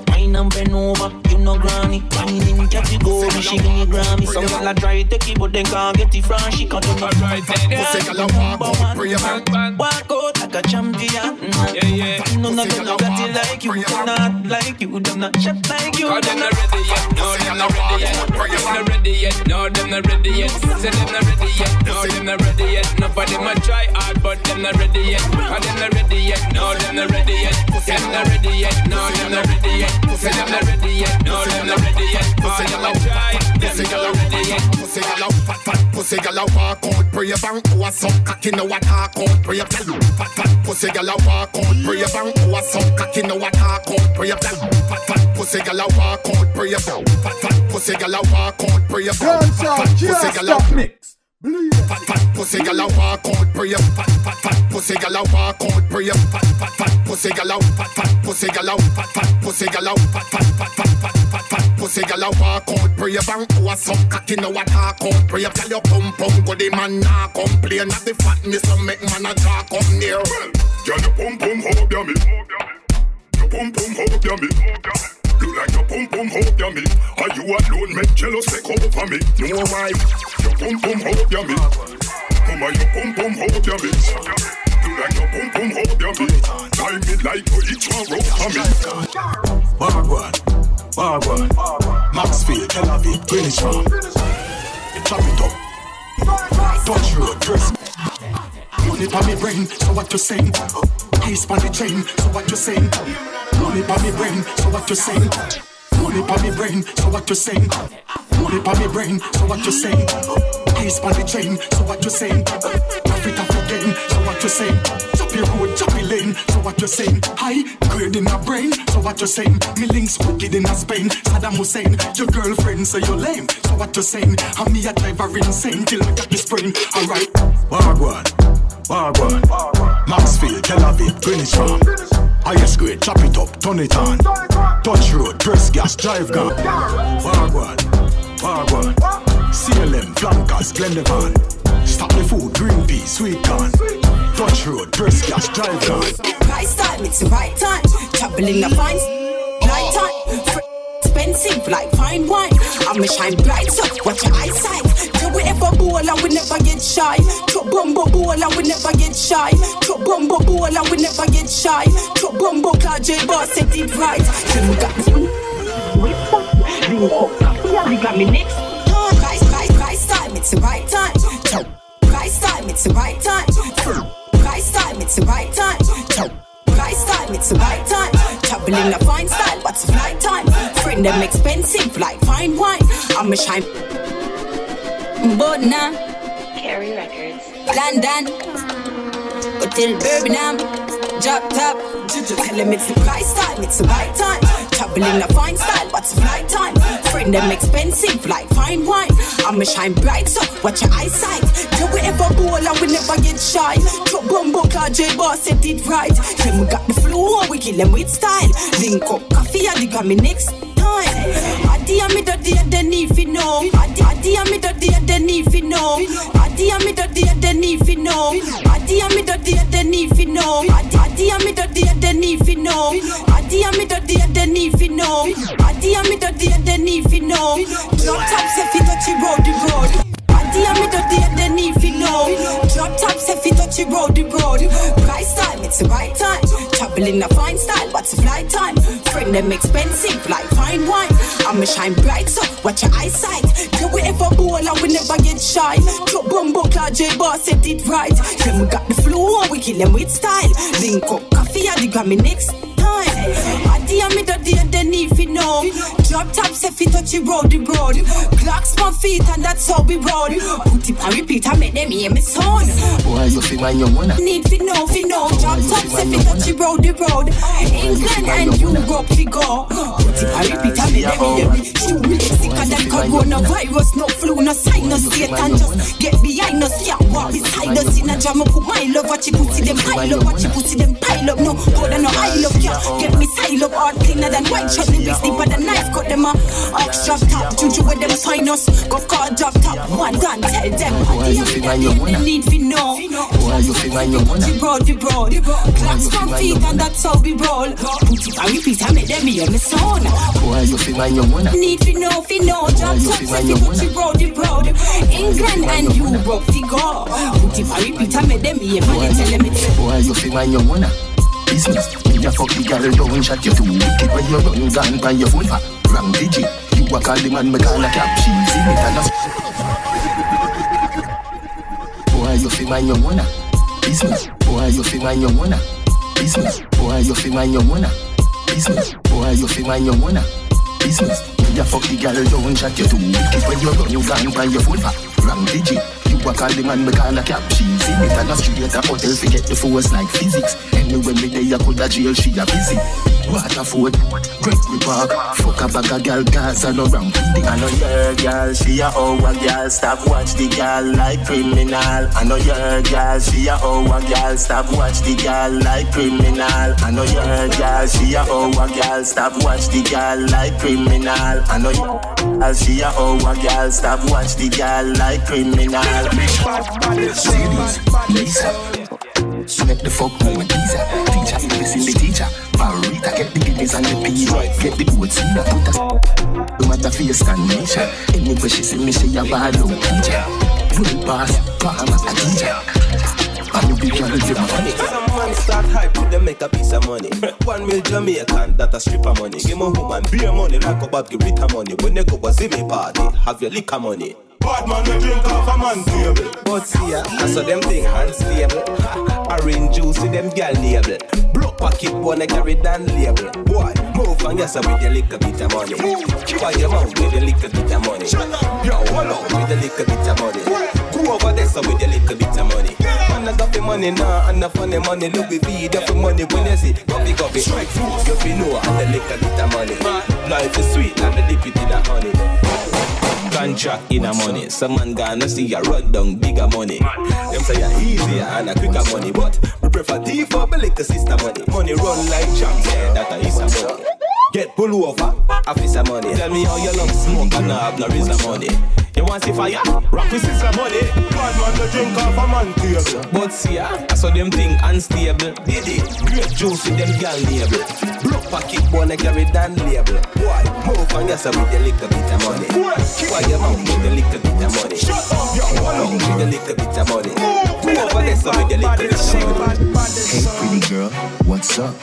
Wine and bend over, you know granny. Wine in category, she give me Grammy. Some gyal a try take it, but they can't get it from she. Cause them not right. Pussy gyal a walk out, pray a Walk out like a champion. Yeah, yeah. None of them got it like you, them not like you, them not shut like you. Cause them not ready yet, no, them not ready yet. Them not ready yet, no, them not ready yet. Say them not ready yet, no, them not ready yet. Nobody might try hard, but them not ready yet. Cause them not ready yet, no, them not ready yet. Them not ready yet, no, them not ready yet. Say them not ready yet, no, them not ready yet. All them might try, them not ready yet. Pussy gyal a fat fat, pussy gyal a walk out, pray a bang, who oh, a suck cocky no a talk out, pray a tell fat fat, pussy gyal a walk out, pray a bang, who oh, a suck cocky no a talk out, pray a tell fat fat, pussy gyal a walk out, pray a bang, fat fat, pussy gyal a walk out, pray a bang, fat fat, pussy gyal a mix. Fat fat pussy gyal a walk out, a fat fat fat pussy gyal a walk out, a fat fat fat pussy gyal a fat fat pussy gyal a fat fat pussy gyal a fat fat fat fat fat fat fat pussy gyal a walk out, pray a bang, who a suck cocky no a talk out, a tell your pum pum go the man nah complain of the fatness so make man a draw come near. Girl, your pum pum hope ya me. Your pum pum hope ya me. You like your pum pum hope ya me. Are you alone make jealous take over me? No why? Your pum pum hope ya me. Mama, your pum pum hope ya me. You like your pum pum hope ya me. Time me like you each one rope for me. Wagwan, Wagwan, Maxfield, Tel Aviv, Greenwich Farm. Chop it up. Touch road, press. Money pa me brain, so what you saying? Ice pa the chain, so what you saying? Money pa me brain, so what you saying? Money pa me brain, so what you saying? Money pa me brain, so what you saying? Ice pa the chain, so what you saying? Profit off again, so what you saying? Choppy road, choppy lane, so what you saying? High grade in a brain, so what you saying? Me links wicked in a Spain, Saddam Hussein, your girlfriend so you lame, so what you saying? And me a driver insane till me get the spring. Alright, Wagwan. Wagwan, Maxfield, Tel Aviv, Greenwich Farm. Highest grade, chop it up, turn it on. Touch road, press gas, drive gun. Wagwan, Wagwan. CLM, flankers, Glendevon. Stop the food, green pea, sweet corn. Touch road, press gas, drive gun. Right time, it's the right time. Traveling the fine night time. Expensive like fine wine. I'ma shine bright, so watch your eyesight. Do we ever ball and we never get shy. Chop bumbo ball and we never get shy. Chop bumbo ball and we never get shy. Chop bumbo Cloud J Boss set it right. You got me. You got me next. Right, right, right time, the right time. Chop. Right time, it's the right time. Right time, it's the right time. Chop. Right time, it's the right time. Traveling a fine style, but it's flight time. Friend them expensive like fine wine. I'm a shine. But now, Carry Records. London, go till Birmingham, drop top. Tell it's the price time, it's the right time. Traveling a fine style, what's flight time? Friend them expensive like fine wine. I'ma shine bright, so watch your eyesight. Do we ever bowl and we never get shy? Drop bumbo, cloud J boss said it right. Then we got the flow, we kill them with style. Link up coffee and the me next time. Adi a me da dia de ni fi know. Adi adi a me da dia de ni fi know. Adi a me da dia de ni fi know. Adi a me da dia de ni fi know. Adi adi a me da dia de ni fi know. Adi a me da dia de ni fi know. Adi a me da dia de ni fi know. Drop top se fi touchy road the road. Adi a me da dia de ni fi know. Drop top se fi touchy road the road. Price time, it's the right time. Traveling in a fine style, what's the flight time? Friend them expensive like fine wine. I'ma shine bright, so watch your eyesight. Do we ever bowl and we never get shy? Drop bumbo, Cloud J boss said it right. Then we got the flow we kill them with style. Link up coffee and the Grammy next time. Adi a me da dia de ni fi know. Drop top se fi touchy road the road. Clocks my feet and that's how we roll. Put it and repeat and make them hear me son. Boy, you feel man you wanna. Need fi know fi know. Drop top se fi touchy road the road. England and Europe fi go. Put it and repeat and make them hear me. Will get sicker than coronavirus. No flu, no sign, no Satan. Just get behind us, yeah. Walk beside us in a jam. Put my love, watch you pussy them pile up, watch you pussy them pile up. No powder, no I love yeah. Get me style up, hard cleaner than white chutney. Big deeper than knife, cut them a extra top. Juju with them sign us. Go call drop top. One done, tell them. Boy, you feel you need fi know. Boy, you feel man you wanna. Broad, broad. Clocks from feet and that's how we roll. Put it and repeat and make them hear me sound. Boy, you feel man you wanna. Need fi know, fi know. Drop top, say fi touch the road, the road. England and Europe fi go. Put it and repeat and make them hear me. Tell them it's Boy, you feel man you wanna. Business, me a fuck the girl down, shot you too wicked when you run gun by your phone. Wrong digit, you a call the man, me call a she's in it and a Boy, you feel man you wanna. Business, boy, you feel man you wanna. Business, boy, you feel man you wanna. Business, boy, you feel man you wanna. Business, me a fuck the girl down, shot you too wicked when you run gun by your phone. Wrong digit. You call the man, me call a cab She's in it and a straight a hotel Forget the force like physics. Anyway, me day I could a jail, she a busy Waterford, Gregory Park. Fuck a bag of gal, Gaza no wrong I know your gal, she a a gal. Stop watch the gal like criminal. I know your gal, she a a gal. Stop watch the gal like criminal. I know your gal, she a a gal. Stop watch the gal like criminal. I know your gal, she a a gal. Stop watch the gal like criminal Lisa Smack the fuck with my teaser. Teacher, listen the teacher. Farita, get the guineas and the peas. Get the boots in the put No matter face condition Anyway she see me, she a bad low teacher. Full pass, palm a teacher. And you be girl with money. Some man start hype them make a piece of money. [laughs] One mil Jamaican, that a strip of money. Give my woman beer money like a bad Rita money. When they go a Zimmy party, have your liquor money. Bad man, they drink off a man table. But see ya, I saw them thing unstable. Orange juice with them gal label. Broke pocket they carry down label. Boy, move and yes, with your little bit of money. Keep your mouth with your little bit of money. Yo, hold on with your little bit of money. Go over there so with your little bit of money. Man, I got the money now, and the funny money. Louis V, the for money when you see. Coffee, coffee, strike fruits. You feel know, and the little bit of money. Life is sweet, and the dip it in the honey. Contract in a money. Some man gonna see ya run down bigger money. Them say ya easier and a quicker money, but we prefer D for the little sister money. Money run like champs, yeah, that a is a money. Get pull over, officer money. Tell me how you love smoke and I have no reason money. You want see fire? Rock with sister money. Bad man, they drink off a man table. But see ya, I saw them thing unstable. Did it? Great juice with them gal label. Block pocket they carry down label. Boy, move and yes, with the little bit of money. Why your mouth with the little bit of money? Shut up, yo, hold on with the little bit of money. Go over there, so with the little bit of money. Hey pretty girl, what's up?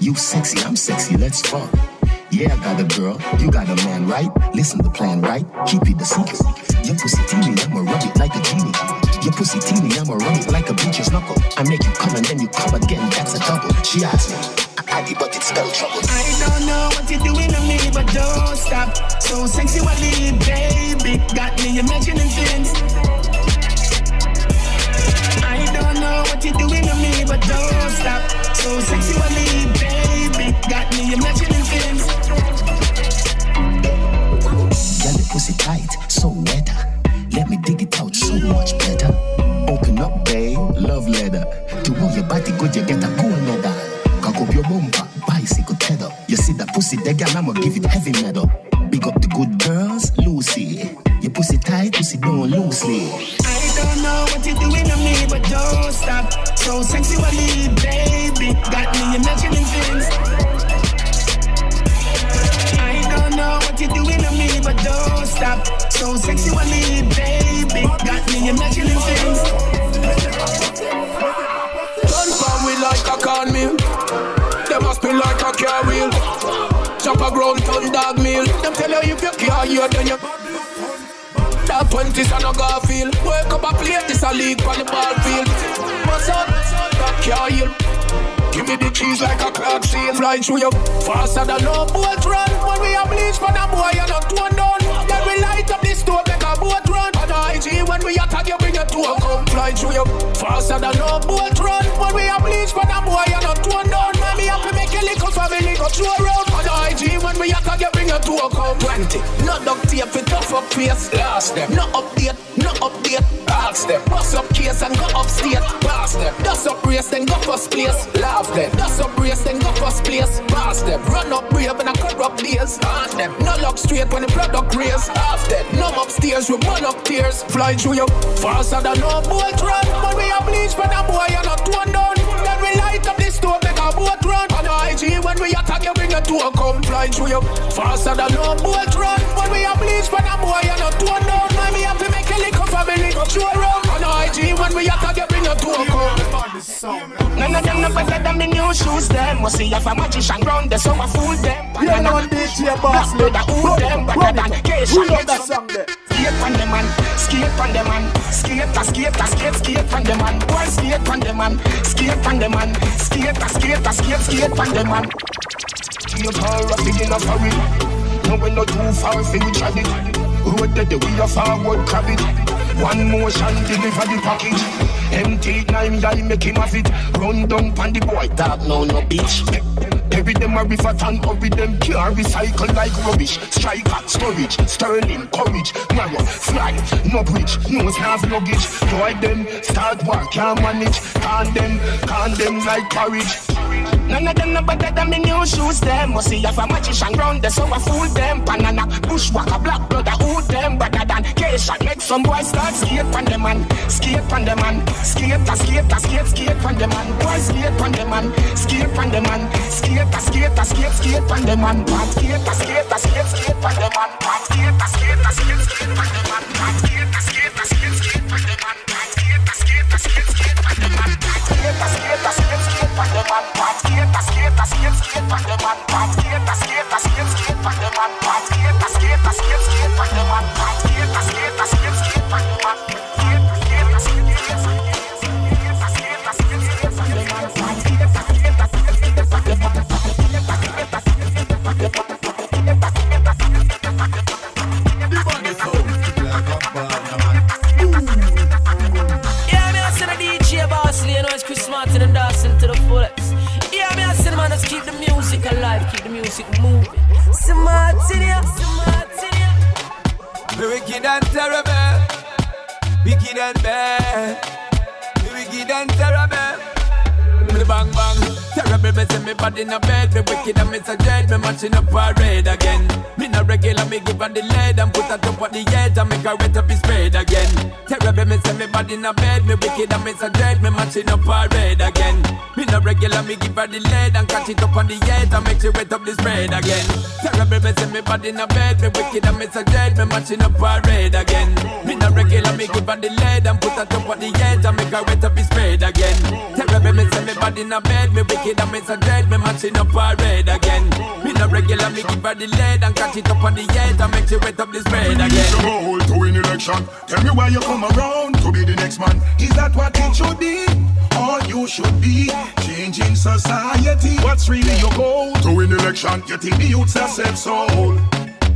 You sexy, I'm sexy, let's fuck. Yeah, I got a girl, you got a man, right? Listen to plan, right? Keep it a secret. Your pussy teeny, I'ma rub it like a genie. Your pussy teeny, I'ma rub it like a bleacher's knuckle. I make you come and then you come again, that's a double. She asked me, I Addy, but it's spelled trouble. I don't know what you're doing to me, but don't stop. So sexually, baby, got me imagining things. I don't know what you're doing to me, but don't stop. So sexually, baby, got me imagining pussy tight, so wetter. Let me dig it out so much better. Open up, babe, love letter. To all your body good, you get a gold medal. Cock up your bumper, bicycle pedal. You see that pussy, that girl, I'ma give it heavy metal. Big up the good girls, Lucy. Your pussy tight, pussy don't loosely. I don't know what you're doing to me, but don't stop. So sexually, baby, got me imagining things. A ground ton dog meal. Them tell you if you care, you then you. That twenties and a Garfield. Wake up a plate, this a league on the ball field. What's up? That car hill. Give me the cheese like a clock seal. Fly through you faster than no boat run. When we are bleach for the boy, you're not tone down. Then we light up the stove, make a boat run. On IG, when we attack you, bring it to a come. Fly through you faster than no boat run. When we are bleach for the boy, you're not tone down. Me have to make a little family go through around. On the IG, when we attack you, bring it to a. 20, no duct tape, fit tough up face. Last them, no update, no update. Ask them, bust up case and go upstate. Pass them, dust up race, then go first place. Laugh them, dust up race, then go first place. Pass them, run up brave in a corrupt days. On them, no look straight when the product raise. Half them, no upstairs, we run up tears. Fly through you faster than no boat run. When we are bleach for the boy, you're not torn down. Then we light up the stove, a run. On IG, when we attack you, bring it to a. Fly through you faster than no boat run. When we are bleach for the boy, you're not torn down. Man, we have to make a little family go through around. On the IG, when we attack you, bring to a. None of them no better than the new shoes them. Must see if a magician round the so I fool them. Yeah, DJ boss, who them better than. Who love that song there? Skate on the man, skate on the man, skate a skate a skate skate on the man. Boy skate on the man, skate on the man, skate a skate a skate skate on the man. You call a hurry. No we not too far we try it. Road that the way of forward crab it. One motion deliver the package. Empty nine guy make him have it. Run down pan the boy dog no no bitch. Every them a river and hurry them car recycle like rubbish. Striker, storage, sterling, courage, narrow, fly, no bridge, nose have luggage. Boy them start work, can't manage. Can them, can them like courage. None of them no better than me new shoes them. Must see if a magician round the so I fool them. Banana, bushwhacker, black blood, I who them better than Keisha. Make some boys start skate on the man, skate on the man, skate skate skate skate on the man. Boy skate on the man, skate on the man, skate skate skate skate on the man. Pat skate skate skate skate on the man. Pat skate skate skate skate on the man. Pat skate skate skate skate on the man. Pat skate skate skate skate on the man. Pat skate skate skate skate on the man. Pat skate a skate a skate skate on the man. Pat skate a skate a skate skate on the man. Pat skate a wicked and terrible. Me the bang bang, terrible. Me say me body in a bed, me wicked and me say dread, me matching up parade again. Me no regular, me give her the lead and put her top on the edge and make her wet up his spread again. Terrible. Me say me body in a bed, me wicked and me say dread, me matching up parade again. Me no regular, me give her the lead and catch it up on the edge and make she wet up the spread again. Terrible. Me say me body in a bed, me wicked and me say dread, me matching up parade again. Me no regular, me give her the lead and put her top on the edge and make her wet up his spread again. Terrible. Me say me body in a bed, me wicked and me say dread, me matching up parade again. Me no regular, me give her the lead and catch it up on the edge and make she wet up the spread again. Your goal to win election. Tell me why you come around to be the next man. Is that what it should be? All you should be changing society. What's really your goal? To win election, getting the youths a set soul.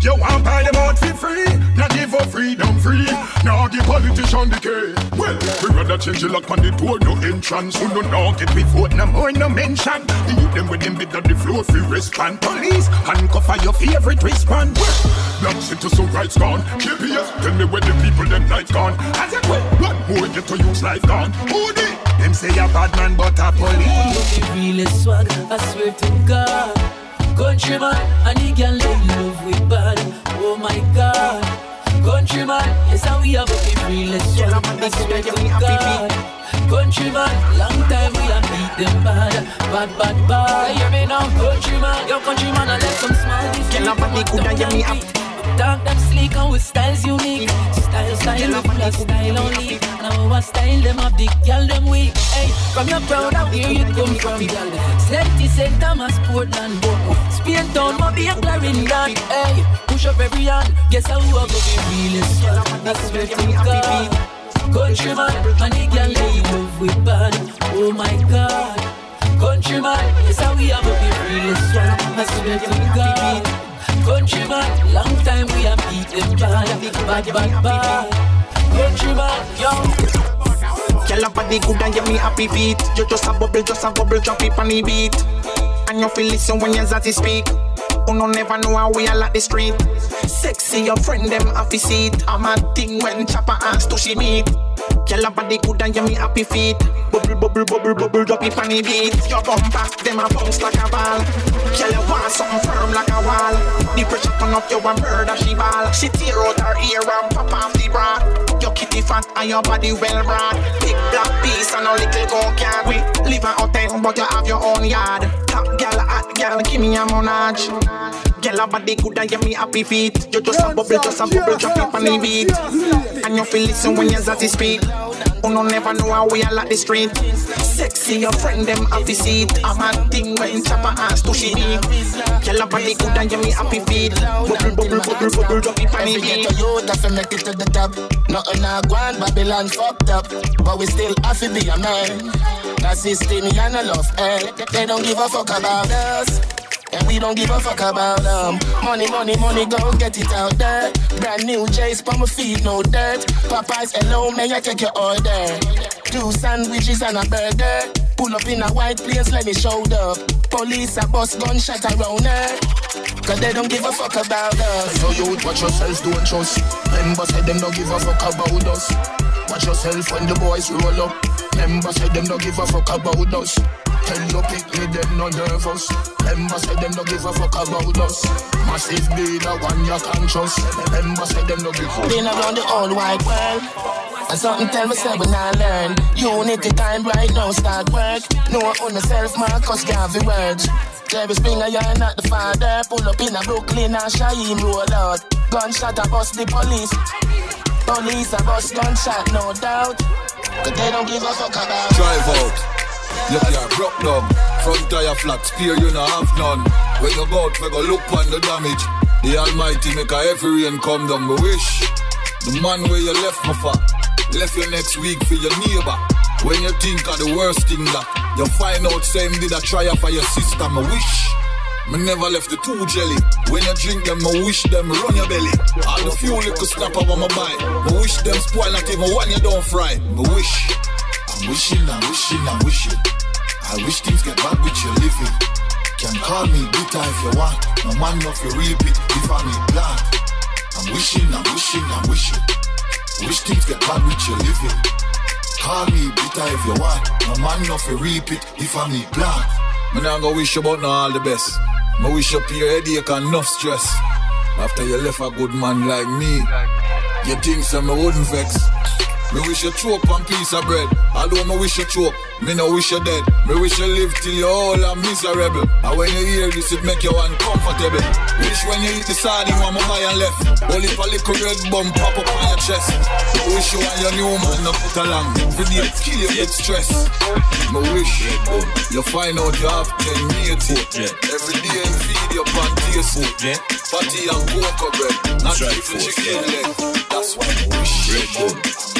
You want buy them out for free, not give up freedom free. Now give politician the key. Well, we rather change the lock on the door, no entrance. Who no know get we vote, no more, no mention. The youth them with them bit of the floor, free respond. Police, handcuff for your favorite respond. Well, black citizen rights gone. KPS, tell me where the people them lights gone. As it well, one more get to use life gone. Who they? Them say a bad man, but a police. Real swag, I swear to God. Countryman, and he can lay love with body. Oh my God. Countryman, yes, how we have a real swag. I swear to God. Countryman, long time we have beat them bad, bad, bad, bad. Hear me now, countryman, your countryman, I let some smile this. Girl, I'm good and get me up. Talk them sleek and with styles unique. Style, style, plus style only. Now our style them up the girl them weak. Hey, from your proud of where you come from, girl. Slenty St. Thomas, Portland, Spain town, Mobay and Clarendon. Hey, push up every hand. Guess how we go be realest. That's where to God. Countryman, and the girl they love with bad. Oh my God. Countryman, yes how we have to be one. That's where to God. Countryman, long time we have beat them bad, bad, bad, bad. Countryman, yo. Girl, up body good and give me happy beat. You just a bubble, just a bubble, drop it on the beat. And you feel listen when you Zati speak. You no never know how we are at the street. Sexy, your friend them happy seat. I'm a thing when chopper ass to she meet. Girl, a body good and give me happy feet. Bubble, bubble, bubble, bubble, drop it funny beat. Your bumper, them a bounce like a ball. Girl, you want something firm like a wall. The pressure turn up, you a murder she ball. She tear out her ear and pop off the bra. Your kitty fat and your body well brought. Big black piece and a little gun can. We live in hotel, but you have your own yard. Girl, give me a monage. Girl, a body good and give me happy feet. You just a bubble, just a bubble, drop it on the beat. And you feel listen when you're Zati speak. You no never know how we are like the street. Sexy, your friend them happy seat. I'm a thing when chopper ass to she beat. Girl, a body good and give me happy feet. Bubble, bubble, bubble, bubble, drop it on the beat. you, that's to make it to the top. Nothing I want, Babylon fucked up. But we still have to be a man. That system, you no love, eh? They don't give a fuck about us. And we don't give a fuck about them. Money, money, money, go get it out there. Brand new J's for my feet, no dirt. Popeyes, hello, may I take your order? Two sandwiches and a burger. Pull up in a white place, let me show up. Police a bus gunshot around her. Cause they don't give a fuck about us. So you watch yourself, don't trust. Members say them don't give a fuck about us. Watch yourself when the boys roll up. Members say them don't give a fuck about us. Tell your people them no nervous. Members say them don't give a fuck about us. Massive dealer, one you can trust. Members say them don't give a fuck. Been around the whole wide world. And something tell me say when I learn. Unity time right now start work. No on the self Marcus Garvey words. Jerry Springer, you're not the father. Pull up in a Brooklyn and Shaheem roll out. Gunshot a bust the police. Police a bust gunshot, no doubt. Cause they don't give a fuck about Drive out. Look here, broke down. Front tire flat, spear you no have none. When you go out, we go look on the damage. The Almighty make a heavy rain come down. Me wish the man where you left me for, left you next week for your neighbor. When you think of the worst thing that you find out, same did a try for your sister. Me wish. Me never left the two jelly. When you drink them, me wish them run your belly. All the fuel you could snap over my buy. Me wish them spoil not even one you don't fry. Me wish. I'm wishing, I'm wishing, I'm wishing. I wish things get back with your living. Can call me bitter if you want. No man enough you reap it if I'm in plan. I'm wishing, I'm wishing, I'm wishing. Wish things get back with your living. Call me bitter if you want. No man enough you reap it if I'm in plan. Me not go wish you about no all the best. Me wish you your headache and enough stress. After you left a good man like me, you think so me wouldn't vex. Me wish you choke one piece of bread. Although me wish you choke, me no wish you dead. Me wish you live till you all are miserable. And when you hear this, it make you uncomfortable. Wish when you eat the sardine, one more buy and left. Only a little red bum pop up on your chest. Me wish you and your new man no put along. For the kill you with stress. Me wish you find out you have ten mates. Every day you feed your panties. Patty and cocoa bread. Not even chicken leg. That's why me wish. I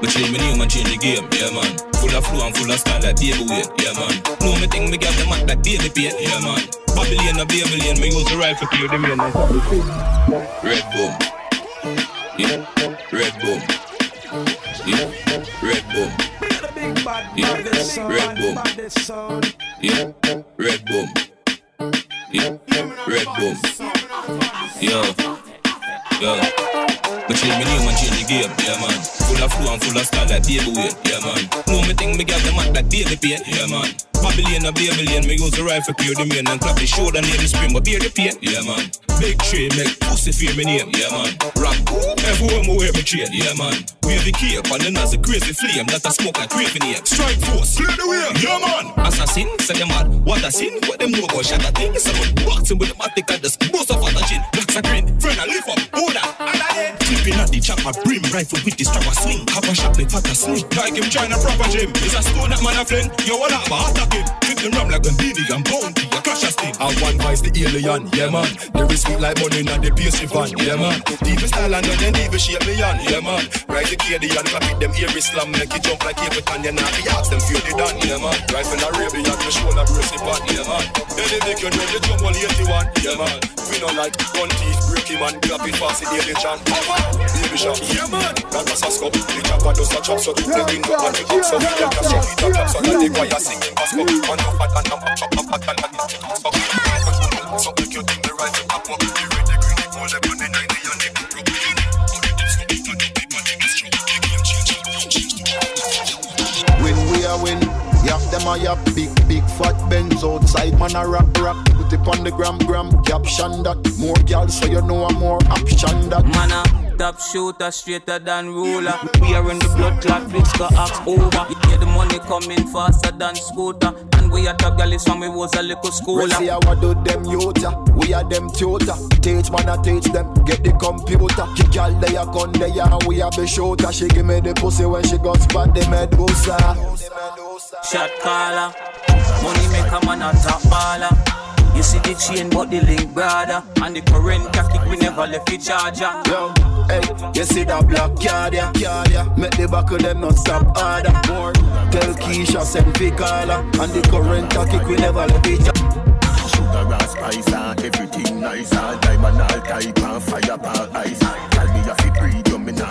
But change my name and change the game, yeah man. Full of flow and full of style like baby weight, yeah man. Know me thing, me got the mat like baby paint, yeah man. Babylon a Babylon, me use the rifle to clear the main. Red boom. Yeah. Red boom. Yeah. Red boom. Yeah. Red boom. Yeah. Red boom. Yeah. Red boom. Yo. Yo. But change my name and change the game, yeah man. Full of flow and full of style like baby weight, yeah man. Know me thing, me got the mat like baby paint, yeah man. Babylon a Babylon, me use the rifle clear the main and clap the shoulder near the spring, but bear the pain, yeah man. Big tree make pussy fear me name, yeah man. Rock, everywhere me wear me chain, yeah man. Wear the cape and then as a crazy flame that I smoke like craving here. Strike force, clear the way, yeah man. Assassin, say them mad, what a sin, what them know about shot a thing. Someone boxing with the matic and the bust of a chin. Blacks a green, friend I lift up, head. The chopper, brim rifle with the strap a sling. Have a shot, me fat a sneak. Like him trying to proper gym. It's a stone that man a fling. Yo, what up, attack him. Flip them ram like Diddy and Bounty, a crash a sting. And one vice the alien, yeah man. There is sweet like money in the pastry van, yeah man. Diva style and then diva shape me on, yeah man. Rise the KD and clap it, them ear slam, make it jump like Cape and you not the ask them feel the done, yeah man. Rifle Arabian, the shoulder brace it on, yeah man. Any make you know the jump all 81, yeah man. We know like gun teeth, break him and grab it fast the chan. Baby shot, yeah man. That was a scope, the chopper does a chop, so the thing go on the box, so we can catch it, it a clap, so that mm. the choir singing bass go. One up and up, up, up, up, and up, up, up. So make you think the rifle up, up, the red, the green, the gold, the blue, the and the blue. When we are win, yap them a yap big big fat Benz outside man a rap rap. Put it on the gram gram caption that more girls so you know I'm more option that. Man a top shooter straighter than ruler. We are in the blood clot flicks got axe over. Yeah, the money coming faster than scooter. And we are top galley when we was a little schooler. See how I do them youth, we are them tutor. Teach man a teach them, get the computer. Kick all they a gun they a we a be shooter. She give me the pussy when she got spot the medusa. Shot caller, money make a man a top baller. You see the chain but the link brother And the current kick we never left the charger Yo, hey, you see that black card yeah, card yeah. Make the back of them not stop harder. More, tell Keisha send fi caller And the current kick we never left the charger Sugar and spice and everything nice. All diamond all type and fire all ice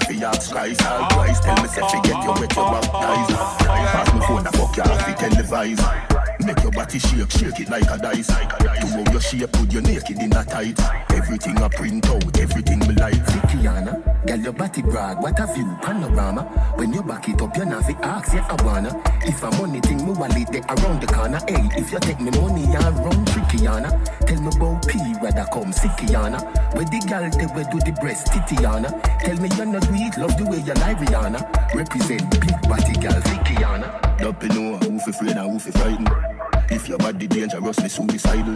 you not fi ask Christ All Christ tell me say forget you wet you baptize. Pass me phone a fuck you have to televise Make your body shake, shake it like a dice. To how your shape, put your naked in a tight. Everything I print out, everything me like. Kiana, girl your body brag, what a view, panorama. When you back it up, you not fi ask, yeah I wanna. If a money thing, me wallet there around the corner. Hey, if you take me money, I run Kiana. Tell me about P, where whether come see Kiana. Where the girl they where do the breast, Titiana. Tell me you're not it, love the way you lie, Rihanna. Represent big body girl. Don't be know who fi afraid and who fi frightened. If your body dangerous, me suicidal.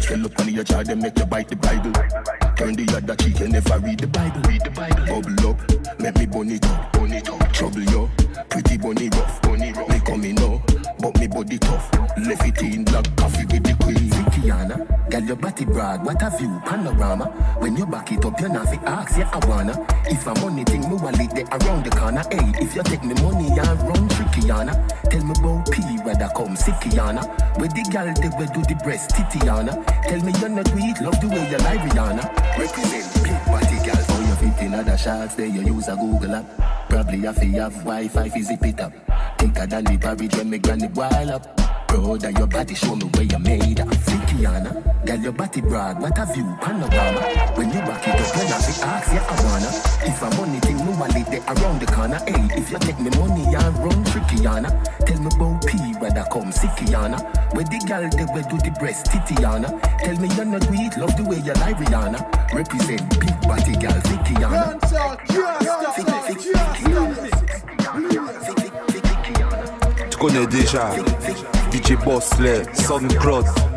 Still up on your child, then make you bite the Bible. Turn the other cheek, you never read the Bible. Read the Bible. Bubble up, make me bunny up, bunny up. Trouble you, pretty bunny rough, bunny rough. Me coming now, but me body tough. Left it in black coffee with the queen. Kiana, girl your body brag, what a view, panorama. When you back it up, you not fi ask, yeah I wanna. If a money thing, me wallet there around the corner. Hey, if you take me money, I run Kiana. Tell me about P, whether come see Kiana. Where the girl they where do the breast, Titiana. Tell me you're not weak, love the way you lie, Rihanna. Represent big body girl. Oh, you fit in other shots, there you use a Google app. Probably have to have Wi-Fi, fi zip it up. Thicker than the porridge when me granny boil up. Bro, that your body show me where you made up. See Kiana, girl your body brag, what a view, panorama. When you back it up, you not fi ask, yeah I wanna. If a money thing, me wallet there around the corner. Hey, if you take me money, I run Kiana. Tell me about P, whether come see Kiana. Where the girl they where do the breast, Titiana. Tell me you're not weak, love the way you lie, Rihanna. Represent big body girl, see Kiana. Tu connais déjà DJ Boss, les SoundCloud.